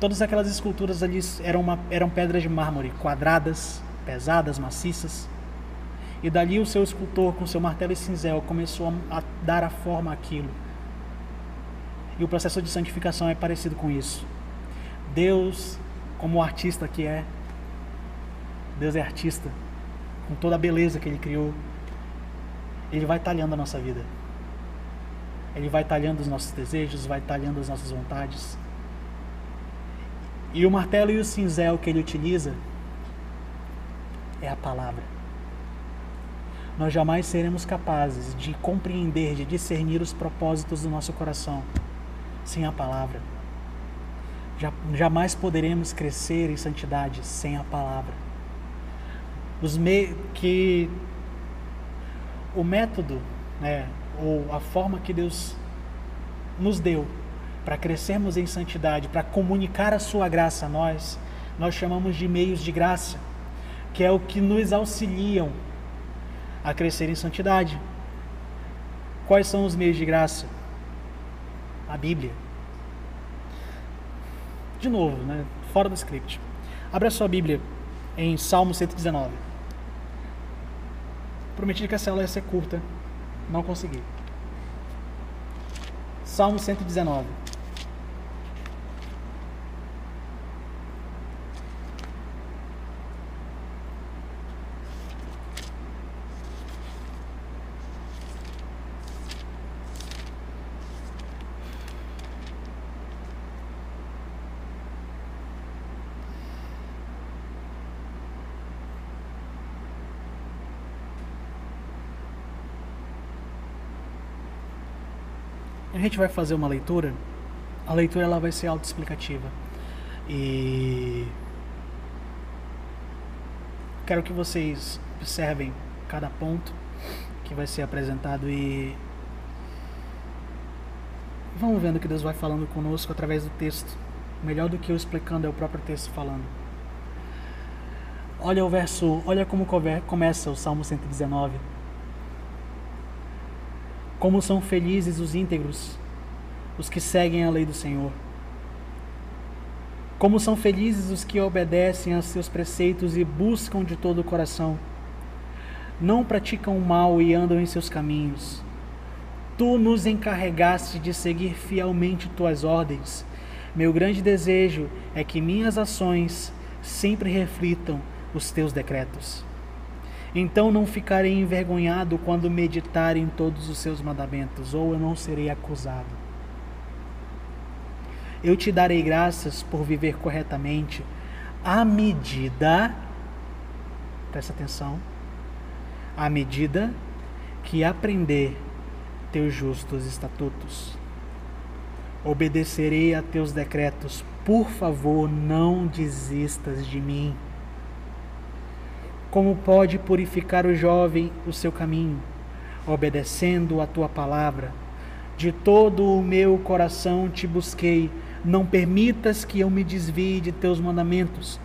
Todas aquelas esculturas ali eram, uma, eram pedras de mármore, quadradas, pesadas, maciças. E dali o seu escultor, com seu martelo e cinzel, começou a, dar a forma àquilo. E o processo de santificação é parecido com isso. Deus, como o artista que é, Deus é artista, com toda a beleza que Ele criou, Ele vai talhando a nossa vida. Ele vai talhando os nossos desejos, vai talhando as nossas vontades. E o martelo e o cinzel que ele utiliza é a palavra. Nós jamais seremos capazes de compreender, de discernir os propósitos do nosso coração sem a palavra. Jamais poderemos crescer em santidade sem a palavra. Os me que o método, né, ou a forma que Deus nos deu para crescermos em santidade, para comunicar a sua graça a nós, nós chamamos de meios de graça, que é o que nos auxiliam a crescer em santidade. Quais são os meios de graça? A Bíblia. De novo, né? fora do script. Abra sua Bíblia em Salmo 119. Prometi que essa aula ia ser curta, não consegui. Salmo 119. Gente vai fazer uma leitura, a leitura ela vai ser autoexplicativa. E quero que vocês observem cada ponto que vai ser apresentado e vamos vendo que Deus vai falando conosco através do texto. Melhor do que eu explicando é o próprio texto falando. Olha o verso, olha como começa o Salmo 119. Como são felizes os íntegros, os que seguem a lei do Senhor. Como são felizes os que obedecem a seus preceitos e buscam de todo o coração. Não praticam mal e andam em seus caminhos. Tu nos encarregaste de seguir fielmente tuas ordens. Meu grande desejo é que minhas ações sempre reflitam os teus decretos. Então não ficarei envergonhado quando meditar em todos os seus mandamentos, ou eu não serei acusado. Eu te darei graças por viver corretamente, à medida presta atenção, à medida que aprender teus justos estatutos. Obedecerei a teus decretos, por favor, não desistas de mim. Como pode purificar o jovem o seu caminho? Obedecendo a tua palavra. De todo o meu coração te busquei, não permitas que eu me desvie de teus mandamentos.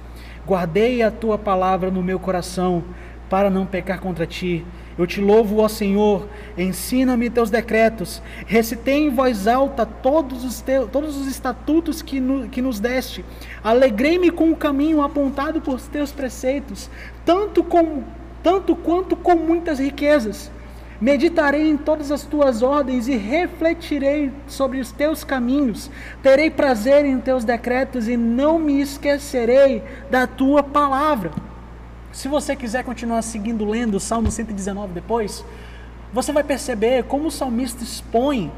Guardei a tua palavra no meu coração, para não pecar contra ti. Eu te louvo, ó Senhor, ensina-me teus decretos. Recitei em voz alta todos os, teus, todos os estatutos que, no, que nos deste. Alegrei-me com o caminho apontado por teus preceitos, tanto, com, tanto quanto com muitas riquezas. Meditarei em todas as tuas ordens e refletirei sobre os teus caminhos. Terei prazer em teus decretos e não me esquecerei da tua palavra. Se você quiser continuar seguindo lendo o Salmo 119 depois, você vai perceber como o salmista expõe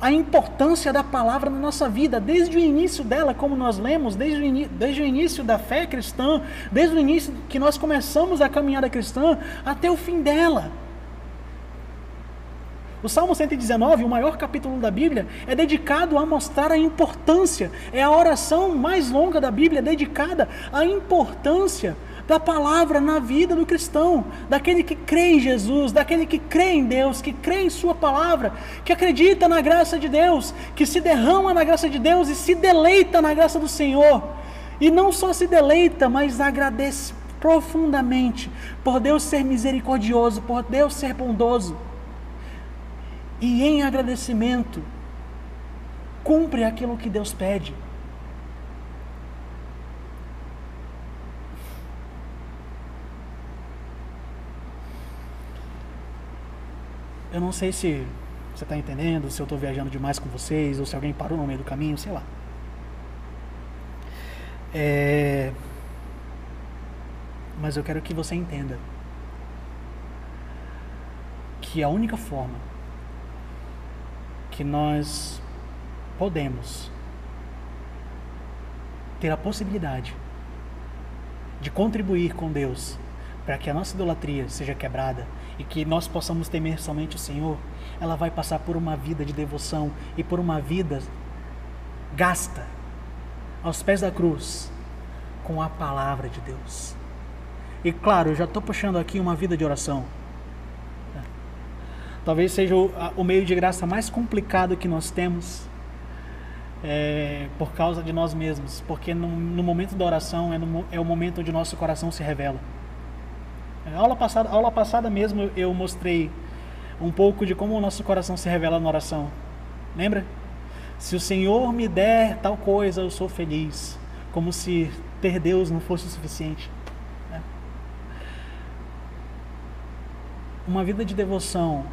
a importância da palavra na nossa vida, desde o início dela, como nós lemos, desde o, desde o início da fé cristã, desde o início que nós começamos a caminhada cristã, até o fim dela. O Salmo 119, o maior capítulo da Bíblia, é dedicado a mostrar a importância, é a oração mais longa da Bíblia dedicada à importância da palavra na vida do cristão, daquele que crê em Jesus, daquele que crê em Deus, que crê em Sua palavra, que acredita na graça de Deus, que se derrama na graça de Deus e se deleita na graça do Senhor. E não só se deleita, mas agradece profundamente por Deus ser misericordioso, por Deus ser bondoso. E em agradecimento, cumpre aquilo que Deus pede. Eu não sei se você está entendendo, se eu estou viajando demais com vocês, ou se alguém parou no meio do caminho, sei lá. É... Mas eu quero que você entenda que a única forma que nós podemos ter a possibilidade de contribuir com Deus para que a nossa idolatria seja quebrada e que nós possamos temer somente o Senhor, ela vai passar por uma vida de devoção e por uma vida gasta aos pés da cruz com a palavra de Deus. E claro, eu já estou puxando aqui uma vida de oração. Talvez seja o, meio de graça mais complicado que nós temos é, por causa de nós mesmos, porque no, no momento da oração é, no, é o momento onde nosso coração se revela. A aula passada, aula passada mesmo eu mostrei um pouco de como o nosso coração se revela na oração. Lembra? Se o Senhor me der tal coisa, eu sou feliz. Como se ter Deus não fosse o suficiente. Né? Uma vida de devoção,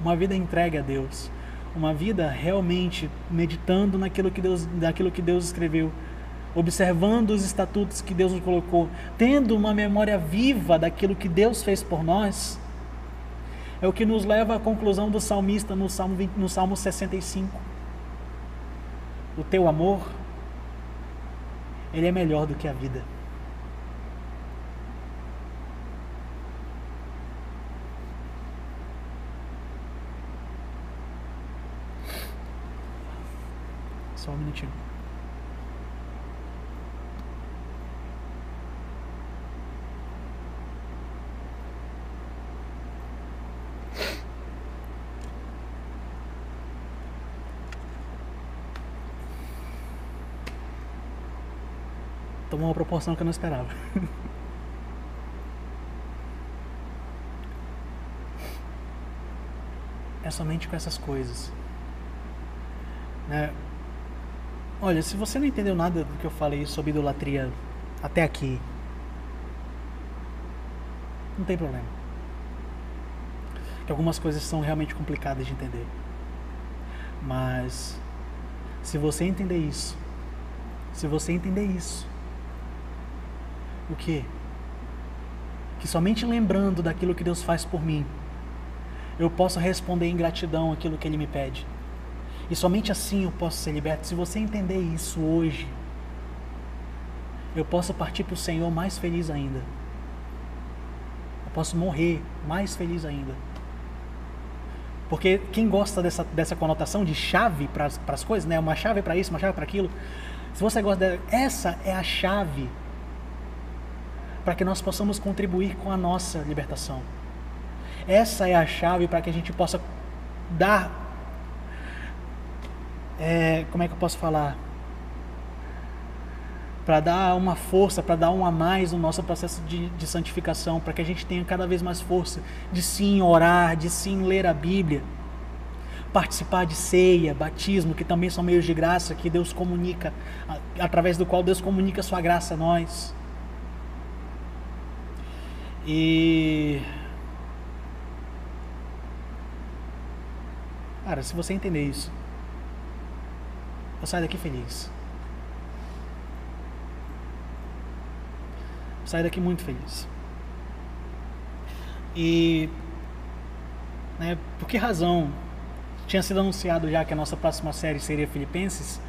uma vida entregue a Deus, uma vida realmente meditando naquilo que Deus, naquilo que Deus escreveu observando os estatutos que Deus nos colocou, tendo uma memória viva daquilo que Deus fez por nós, é o que nos leva à conclusão do salmista no Salmo, 20, no Salmo 65. O teu amor, ele é melhor do que a vida. Só um minutinho. Tomou uma proporção que eu não esperava. é somente com essas coisas. Né? Olha, se você não entendeu nada do que eu falei sobre idolatria até aqui, não tem problema. Que algumas coisas são realmente complicadas de entender. Mas se você entender isso, se você entender isso, o quê? Que somente lembrando daquilo que Deus faz por mim, eu posso responder em gratidão aquilo que Ele me pede. E somente assim eu posso ser liberto. Se você entender isso hoje, eu posso partir para o Senhor mais feliz ainda. eu posso morrer mais feliz ainda. Porque quem gosta dessa, dessa conotação de chave para as coisas, né? Uma chave para isso, uma chave para aquilo. Se você gosta dessa, essa é a chave para que nós possamos contribuir com a nossa libertação. Essa é a chave para que a gente possa dar. É, como é que eu posso falar? Para dar uma força, para dar um a mais no nosso processo de, de santificação, para que a gente tenha cada vez mais força de sim orar, de sim ler a Bíblia, participar de ceia, batismo, que também são meios de graça que Deus comunica, através do qual Deus comunica a sua graça a nós. E Cara, se você entender isso, eu saio daqui feliz. Eu saio daqui muito feliz. E né, por que razão tinha sido anunciado já que a nossa próxima série seria Filipenses?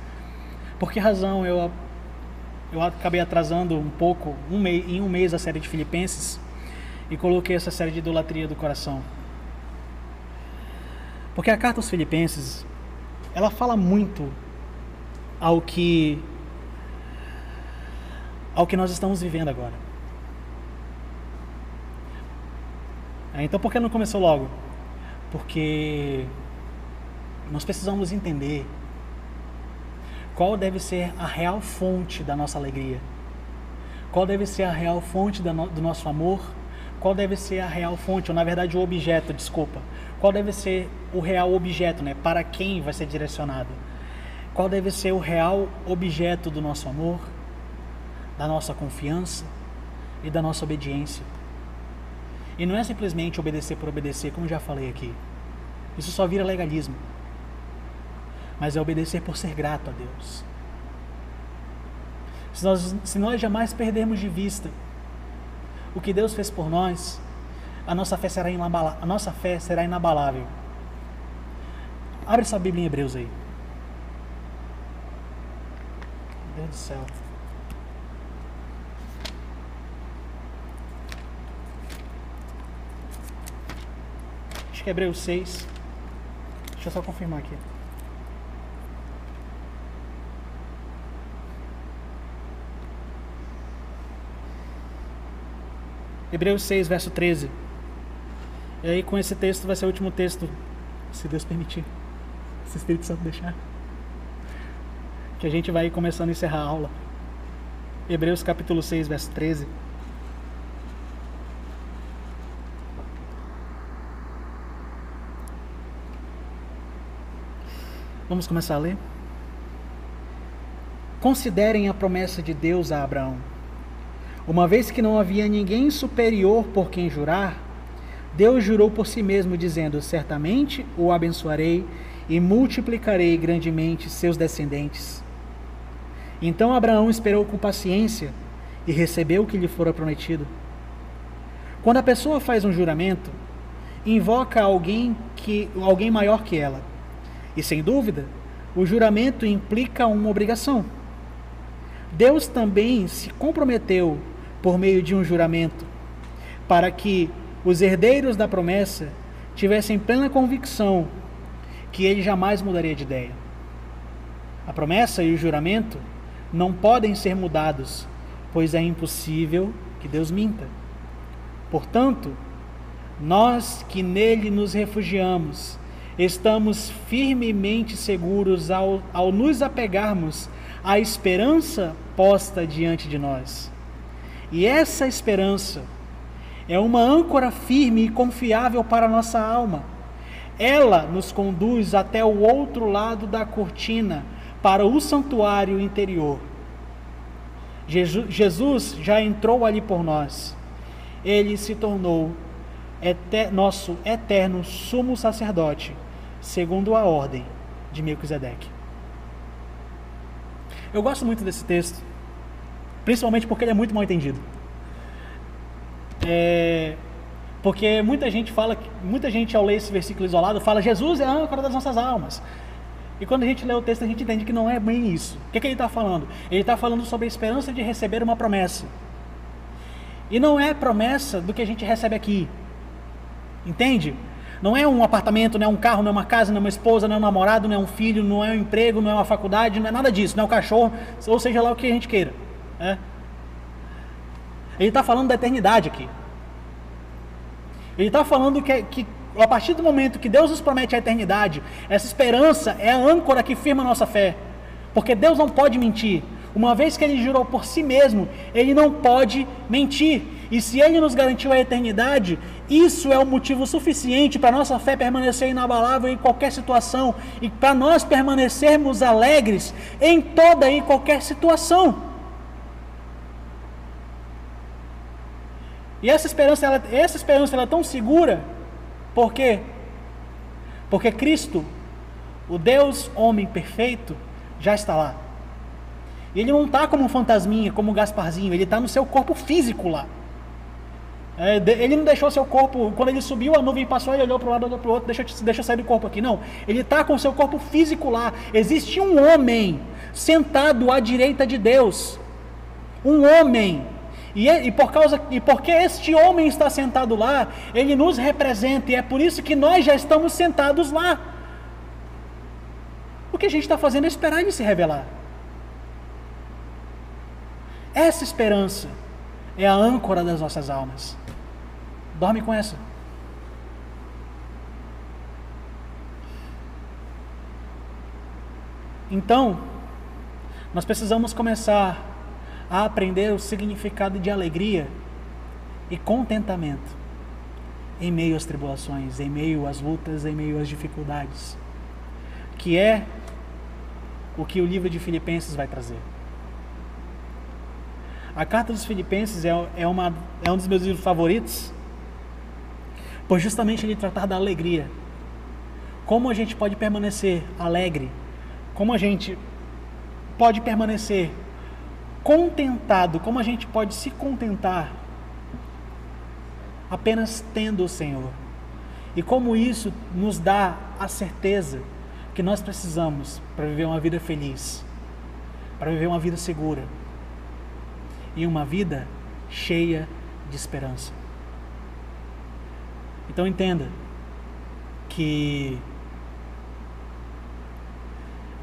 Por que razão eu eu acabei atrasando um pouco, um mês, em um mês a série de Filipenses e coloquei essa série de idolatria do coração? Porque a carta aos Filipenses, ela fala muito ao que ao que nós estamos vivendo agora. É, então por que não começou logo? Porque nós precisamos entender qual deve ser a real fonte da nossa alegria. Qual deve ser a real fonte do nosso amor? Qual deve ser a real fonte, ou na verdade o objeto, desculpa, qual deve ser o real objeto, né? Para quem vai ser direcionado? Qual deve ser o real objeto do nosso amor, da nossa confiança e da nossa obediência? E não é simplesmente obedecer por obedecer, como já falei aqui. Isso só vira legalismo. Mas é obedecer por ser grato a Deus. Se nós, se nós jamais perdermos de vista o que Deus fez por nós, a nossa fé será inabalável. A nossa fé será inabalável. Abre essa Bíblia em Hebreus aí. Meu Deus do céu. Acho que é Hebreus 6. Deixa eu só confirmar aqui. Hebreus 6, verso 13. E aí com esse texto vai ser o último texto, se Deus permitir, se o Espírito Santo deixar. Que a gente vai começando a encerrar a aula. Hebreus capítulo 6, verso 13. Vamos começar a ler? Considerem a promessa de Deus a Abraão. Uma vez que não havia ninguém superior por quem jurar, Deus jurou por si mesmo, dizendo: Certamente o abençoarei e multiplicarei grandemente seus descendentes. Então Abraão esperou com paciência e recebeu o que lhe fora prometido. Quando a pessoa faz um juramento, invoca alguém que alguém maior que ela. E sem dúvida, o juramento implica uma obrigação. Deus também se comprometeu por meio de um juramento para que os herdeiros da promessa tivessem plena convicção que ele jamais mudaria de ideia. A promessa e o juramento não podem ser mudados, pois é impossível que Deus minta. Portanto, nós que nele nos refugiamos, estamos firmemente seguros ao, ao nos apegarmos à esperança posta diante de nós. E essa esperança é uma âncora firme e confiável para a nossa alma. Ela nos conduz até o outro lado da cortina, para o santuário interior. Jesus já entrou ali por nós. Ele se tornou nosso eterno sumo sacerdote, segundo a ordem de Melquisedeque. Eu gosto muito desse texto, principalmente porque ele é muito mal entendido. É, porque muita gente fala, muita gente ao ler esse versículo isolado fala Jesus é a âncora das nossas almas. E quando a gente lê o texto, a gente entende que não é bem isso. O que, que ele está falando? Ele está falando sobre a esperança de receber uma promessa. E não é promessa do que a gente recebe aqui. Entende? Não é um apartamento, não é um carro, não é uma casa, não é uma esposa, não é um namorado, não é um filho, não é um emprego, não é uma faculdade, não é nada disso, não é um cachorro, ou seja lá o que a gente queira. É. Ele está falando da eternidade aqui. Ele está falando que, que a partir do momento que Deus nos promete a eternidade, essa esperança é a âncora que firma a nossa fé. Porque Deus não pode mentir. Uma vez que ele jurou por si mesmo, ele não pode mentir. E se ele nos garantiu a eternidade, isso é o motivo suficiente para nossa fé permanecer inabalável em qualquer situação e para nós permanecermos alegres em toda e qualquer situação. E essa esperança, ela, essa esperança ela é tão segura, por quê? Porque Cristo, o Deus homem perfeito, já está lá. E ele não está como um fantasminha, como um Gasparzinho, ele está no seu corpo físico lá. É, ele não deixou seu corpo, quando ele subiu, a nuvem passou, ele olhou para um lado, olhou para o outro, deixa, deixa eu sair do corpo aqui. Não, ele está com seu corpo físico lá. Existe um homem sentado à direita de Deus. Um homem. E, e, por causa, e porque este homem está sentado lá, ele nos representa, e é por isso que nós já estamos sentados lá. O que a gente está fazendo é esperar ele se revelar. Essa esperança é a âncora das nossas almas. Dorme com essa. Então, nós precisamos começar a aprender o significado de alegria e contentamento em meio às tribulações, em meio às lutas, em meio às dificuldades, que é o que o livro de Filipenses vai trazer. A carta dos Filipenses é, é, uma, é um dos meus livros favoritos, por justamente ele tratar da alegria. Como a gente pode permanecer alegre, como a gente pode permanecer contentado, como a gente pode se contentar apenas tendo o Senhor. E como isso nos dá a certeza que nós precisamos para viver uma vida feliz, para viver uma vida segura e uma vida cheia de esperança. Então entenda que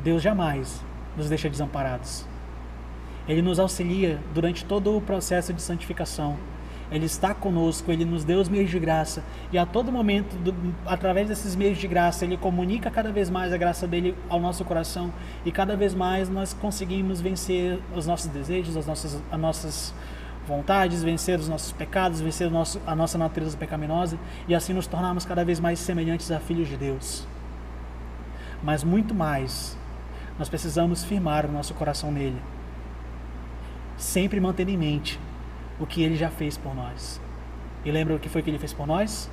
Deus jamais nos deixa desamparados. Ele nos auxilia durante todo o processo de santificação. Ele está conosco, Ele nos deu os meios de graça e a todo momento, do, através desses meios de graça, Ele comunica cada vez mais a graça dele ao nosso coração e cada vez mais nós conseguimos vencer os nossos desejos, as nossas, as nossas vontades, vencer os nossos pecados, vencer nosso, a nossa natureza pecaminosa e assim nos tornarmos cada vez mais semelhantes a filhos de Deus. Mas muito mais, nós precisamos firmar o nosso coração nele, sempre mantendo em mente o que ele já fez por nós. E lembra o que foi que ele fez por nós?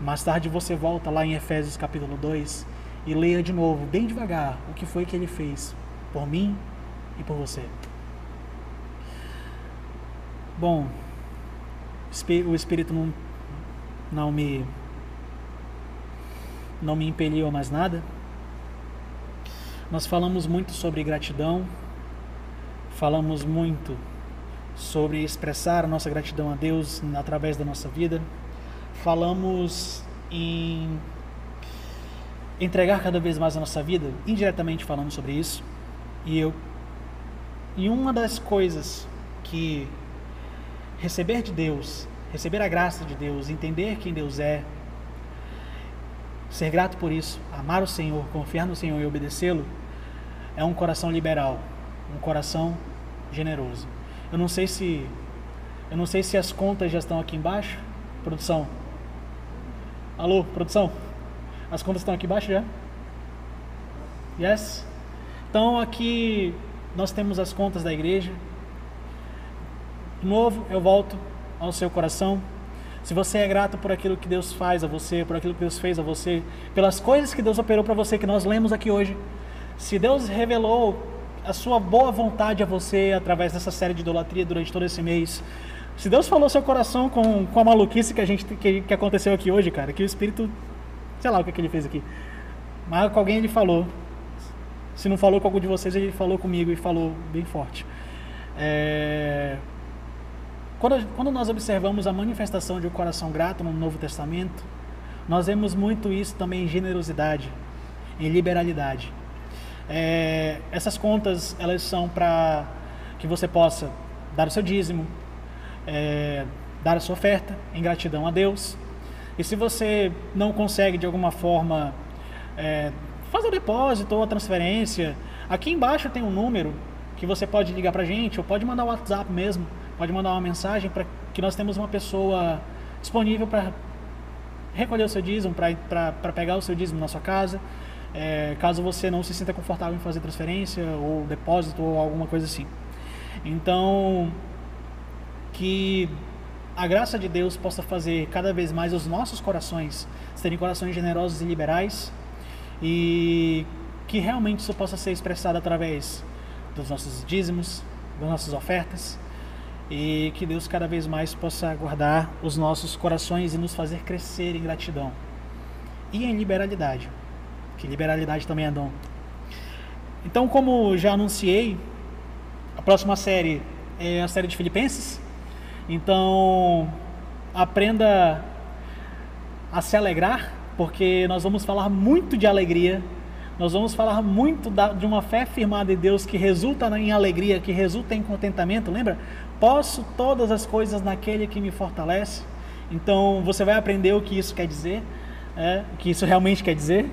Mais tarde você volta lá em Efésios capítulo 2 e leia de novo, bem devagar, o que foi que ele fez por mim e por você. Bom, o Espírito não, não me não me impeliu a mais nada. Nós falamos muito sobre gratidão, falamos muito sobre expressar a nossa gratidão a Deus através da nossa vida. Falamos em entregar cada vez mais a nossa vida, indiretamente falamos sobre isso. E eu e uma das coisas que receber de Deus, receber a graça de Deus, entender quem Deus é, ser grato por isso, amar o Senhor, confiar no Senhor e obedecê-lo, é um coração liberal, um coração generoso. Eu não sei se eu não sei se as contas já estão aqui embaixo. Produção. Alô, produção. As contas estão aqui embaixo já? Yes? Então aqui nós temos as contas da igreja. De novo, eu volto ao seu coração. Se você é grato por aquilo que Deus faz a você, por aquilo que Deus fez a você, pelas coisas que Deus operou para você, que nós lemos aqui hoje, se Deus revelou a sua boa vontade a você através dessa série de idolatria durante todo esse mês. Se Deus falou seu coração com, com a maluquice que a gente que, que aconteceu aqui hoje, cara, que o Espírito, sei lá o que, que ele fez aqui, mas com alguém ele falou. Se não falou com algum de vocês, ele falou comigo e falou bem forte. É... quando, quando nós observamos a manifestação de um coração grato no Novo Testamento, nós vemos muito isso também em generosidade, em liberalidade. É, essas contas elas são para que você possa dar o seu dízimo, é, dar a sua oferta em gratidão a Deus. E se você não consegue de alguma forma é, fazer o depósito ou a transferência, aqui embaixo tem um número que você pode ligar para a gente ou pode mandar o WhatsApp mesmo, pode mandar uma mensagem para que nós temos uma pessoa disponível para recolher o seu dízimo, para pegar o seu dízimo na sua casa. É, caso você não se sinta confortável em fazer transferência ou depósito ou alguma coisa assim. Então, que a graça de Deus possa fazer cada vez mais os nossos corações serem corações generosos e liberais e que realmente isso possa ser expressado através dos nossos dízimos, das nossas ofertas e que Deus cada vez mais possa guardar os nossos corações e nos fazer crescer em gratidão e em liberalidade, que liberalidade também é dom. Então, como já anunciei, a próxima série é a série de Filipenses. Então, aprenda a se alegrar, porque nós vamos falar muito de alegria. Nós vamos falar muito da, de uma fé firmada em Deus que resulta em alegria, que resulta em contentamento. Lembra? Posso todas as coisas naquele que me fortalece. Então, você vai aprender o que isso quer dizer, é, o que isso realmente quer dizer.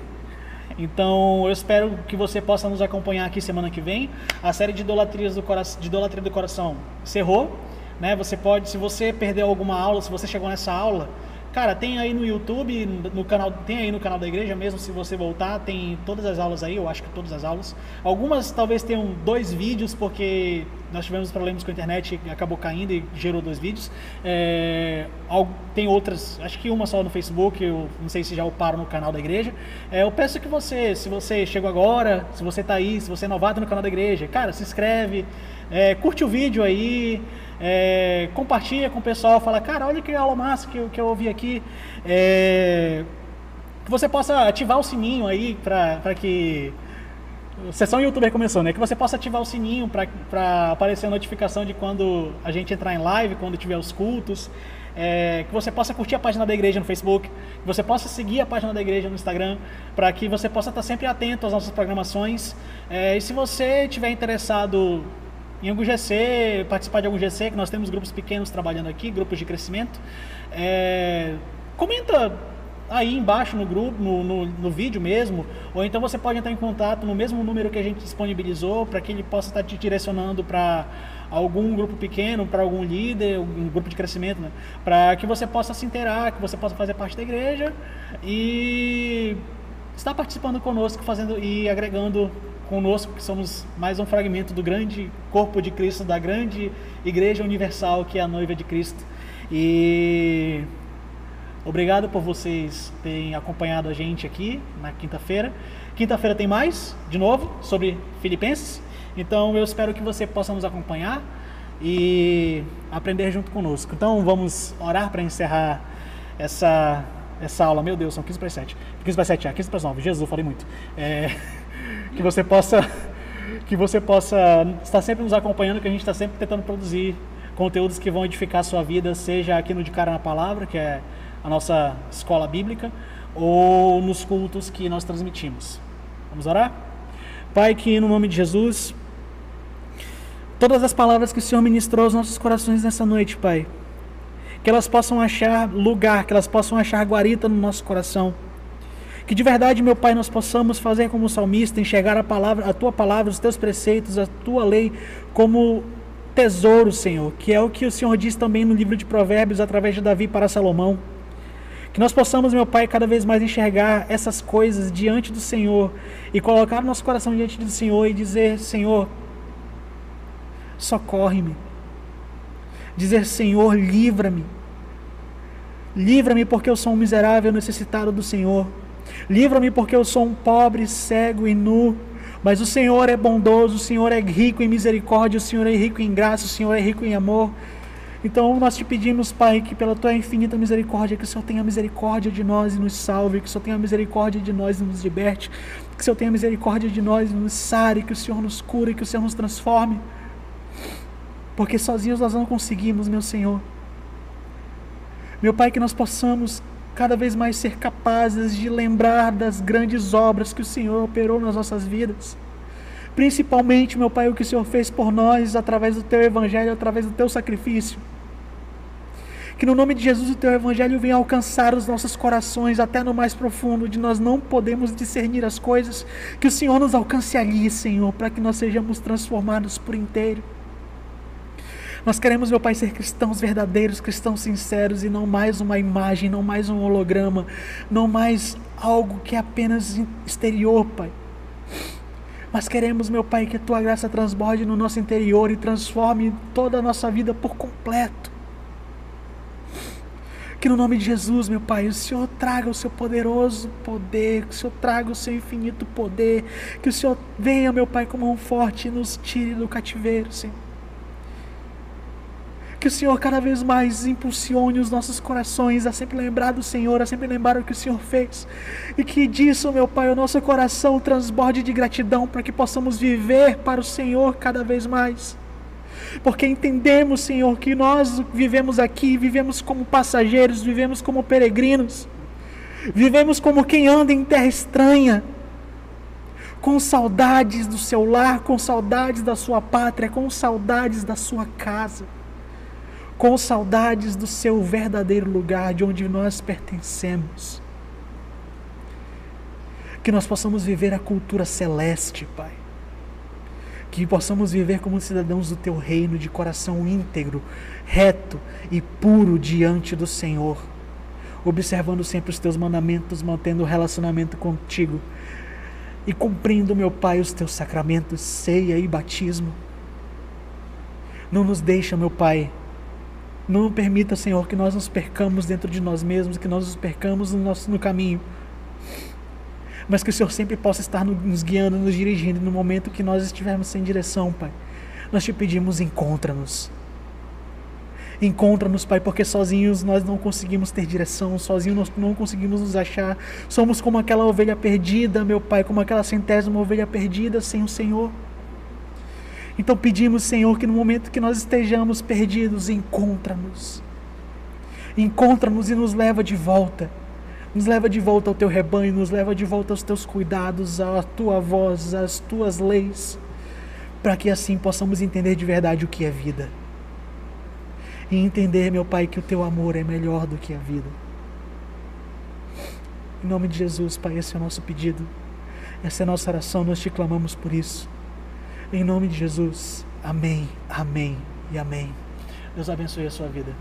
Então, eu espero que você possa nos acompanhar aqui semana que vem. A série de idolatrias do coração, de idolatria do coração encerrou. Né? Você pode, se você perdeu alguma aula, se você chegou nessa aula, Cara, tem aí no YouTube, no canal, tem aí no canal da igreja mesmo, se você voltar, tem todas as aulas aí, eu acho que todas as aulas. Algumas talvez tenham dois vídeos, porque nós tivemos problemas com a internet acabou caindo e gerou dois vídeos. É, tem outras, acho que uma só no Facebook, eu não sei se já uparam no canal da igreja. É, eu peço que você, se você chegou agora, se você está aí, se você é novato no canal da igreja, cara, se inscreve, é, curte o vídeo aí, é, compartilha com o pessoal, fala, cara, olha que aula massa que eu, que eu ouvi aqui. É, que você possa ativar o sininho aí para que. Sessão youtuber começou, né? Que você possa ativar o sininho para aparecer a notificação de quando a gente entrar em live, quando tiver os cultos. É, que você possa curtir a página da igreja no Facebook, que você possa seguir a página da igreja no Instagram, para que você possa estar sempre atento às nossas programações. É, e se você estiver interessado em algum GC, participar de algum GC, que nós temos grupos pequenos trabalhando aqui, grupos de crescimento. É, comenta aí embaixo no grupo, no, no, no, vídeo mesmo, ou então você pode entrar em contato no mesmo número que a gente disponibilizou para que ele possa estar te direcionando para algum grupo pequeno, para algum líder, um grupo de crescimento, né? para que você possa se inteirar, que você possa fazer parte da igreja e estar participando conosco, fazendo e agregando conosco, que somos mais um fragmento do grande corpo de Cristo, da grande igreja universal que é a noiva de Cristo. E obrigado por vocês terem acompanhado a gente aqui na quinta-feira. Quinta-feira tem mais, de novo, sobre Filipenses. Então eu espero que você possa nos acompanhar e aprender junto conosco. Então vamos orar para encerrar essa, essa aula. Meu Deus, são 15 para 7. 15 para 7, 15 para 9. Jesus, falei muito. É que você possa que você possa estar sempre nos acompanhando, que a gente está sempre tentando produzir conteúdos que vão edificar a sua vida, seja aqui no De Cara na Palavra, que é a nossa escola bíblica, ou nos cultos que nós transmitimos. Vamos orar? Pai, que no nome de Jesus, todas as palavras que o Senhor ministrou aos nossos corações nessa noite, Pai, que elas possam achar lugar, que elas possam achar guarita no nosso coração que de verdade, meu Pai, nós possamos fazer como o salmista, enxergar a palavra, a tua palavra, os teus preceitos, a tua lei como tesouro, Senhor, que é o que o Senhor diz também no livro de Provérbios através de Davi para Salomão. Que nós possamos, meu Pai, cada vez mais enxergar essas coisas diante do Senhor e colocar nosso coração diante do Senhor e dizer: Senhor, socorre-me. Dizer: Senhor, livra-me. Livra-me porque eu sou um miserável necessitado do Senhor. Livra-me porque eu sou um pobre, cego e nu. Mas o Senhor é bondoso, o Senhor é rico em misericórdia, o Senhor é rico em graça, o Senhor é rico em amor. Então nós te pedimos, Pai, que pela tua infinita misericórdia, que o Senhor tenha misericórdia de nós e nos salve, que o Senhor tenha misericórdia de nós e nos liberte, que o Senhor tenha misericórdia de nós e nos sare, que o Senhor nos cure, que o Senhor nos transforme. Porque sozinhos nós não conseguimos, meu Senhor. Meu Pai, que nós possamos cada vez mais ser capazes de lembrar das grandes obras que o Senhor operou nas nossas vidas. Principalmente, meu Pai, o que o Senhor fez por nós através do teu evangelho, através do teu sacrifício. Que no nome de Jesus o teu evangelho venha alcançar os nossos corações até no mais profundo, de nós não podemos discernir as coisas. Que o Senhor nos alcance ali, Senhor, para que nós sejamos transformados por inteiro. Nós queremos, meu Pai, ser cristãos verdadeiros, cristãos sinceros e não mais uma imagem, não mais um holograma, não mais algo que é apenas exterior, Pai. Mas queremos, meu Pai, que a tua graça transborde no nosso interior e transforme toda a nossa vida por completo. Que no nome de Jesus, meu Pai, o Senhor traga o seu poderoso poder, que o Senhor traga o seu infinito poder, que o Senhor venha, meu Pai, com mão forte e nos tire do cativeiro, Senhor. Que o Senhor cada vez mais impulsione os nossos corações a sempre lembrar do Senhor, a sempre lembrar o que o Senhor fez. E que disso, meu Pai, o nosso coração transborde de gratidão para que possamos viver para o Senhor cada vez mais. Porque entendemos, Senhor, que nós vivemos aqui, vivemos como passageiros, vivemos como peregrinos, vivemos como quem anda em terra estranha, com saudades do seu lar, com saudades da sua pátria, com saudades da sua casa com saudades do seu verdadeiro lugar, de onde nós pertencemos. Que nós possamos viver a cultura celeste, Pai. Que possamos viver como cidadãos do teu reino, de coração íntegro, reto e puro diante do Senhor, observando sempre os teus mandamentos, mantendo o relacionamento contigo e cumprindo, meu Pai, os teus sacramentos, ceia e batismo. Não nos deixa, meu Pai, não permita, Senhor, que nós nos percamos dentro de nós mesmos, que nós nos percamos no, nosso, no caminho. Mas que o Senhor sempre possa estar nos guiando, nos dirigindo no momento que nós estivermos sem direção, Pai. Nós te pedimos, encontra-nos. Encontra-nos, Pai, porque sozinhos nós não conseguimos ter direção, sozinhos nós não conseguimos nos achar. Somos como aquela ovelha perdida, meu Pai, como aquela centésima ovelha perdida sem o Senhor. Então pedimos, Senhor, que no momento que nós estejamos perdidos, encontra-nos. Encontra-nos e nos leva de volta. Nos leva de volta ao teu rebanho, nos leva de volta aos teus cuidados, à tua voz, às tuas leis, para que assim possamos entender de verdade o que é vida. E entender, meu Pai, que o teu amor é melhor do que a vida. Em nome de Jesus, Pai, esse é o nosso pedido. Essa é a nossa oração, nós te clamamos por isso. Em nome de Jesus. Amém, amém e amém. Deus abençoe a sua vida.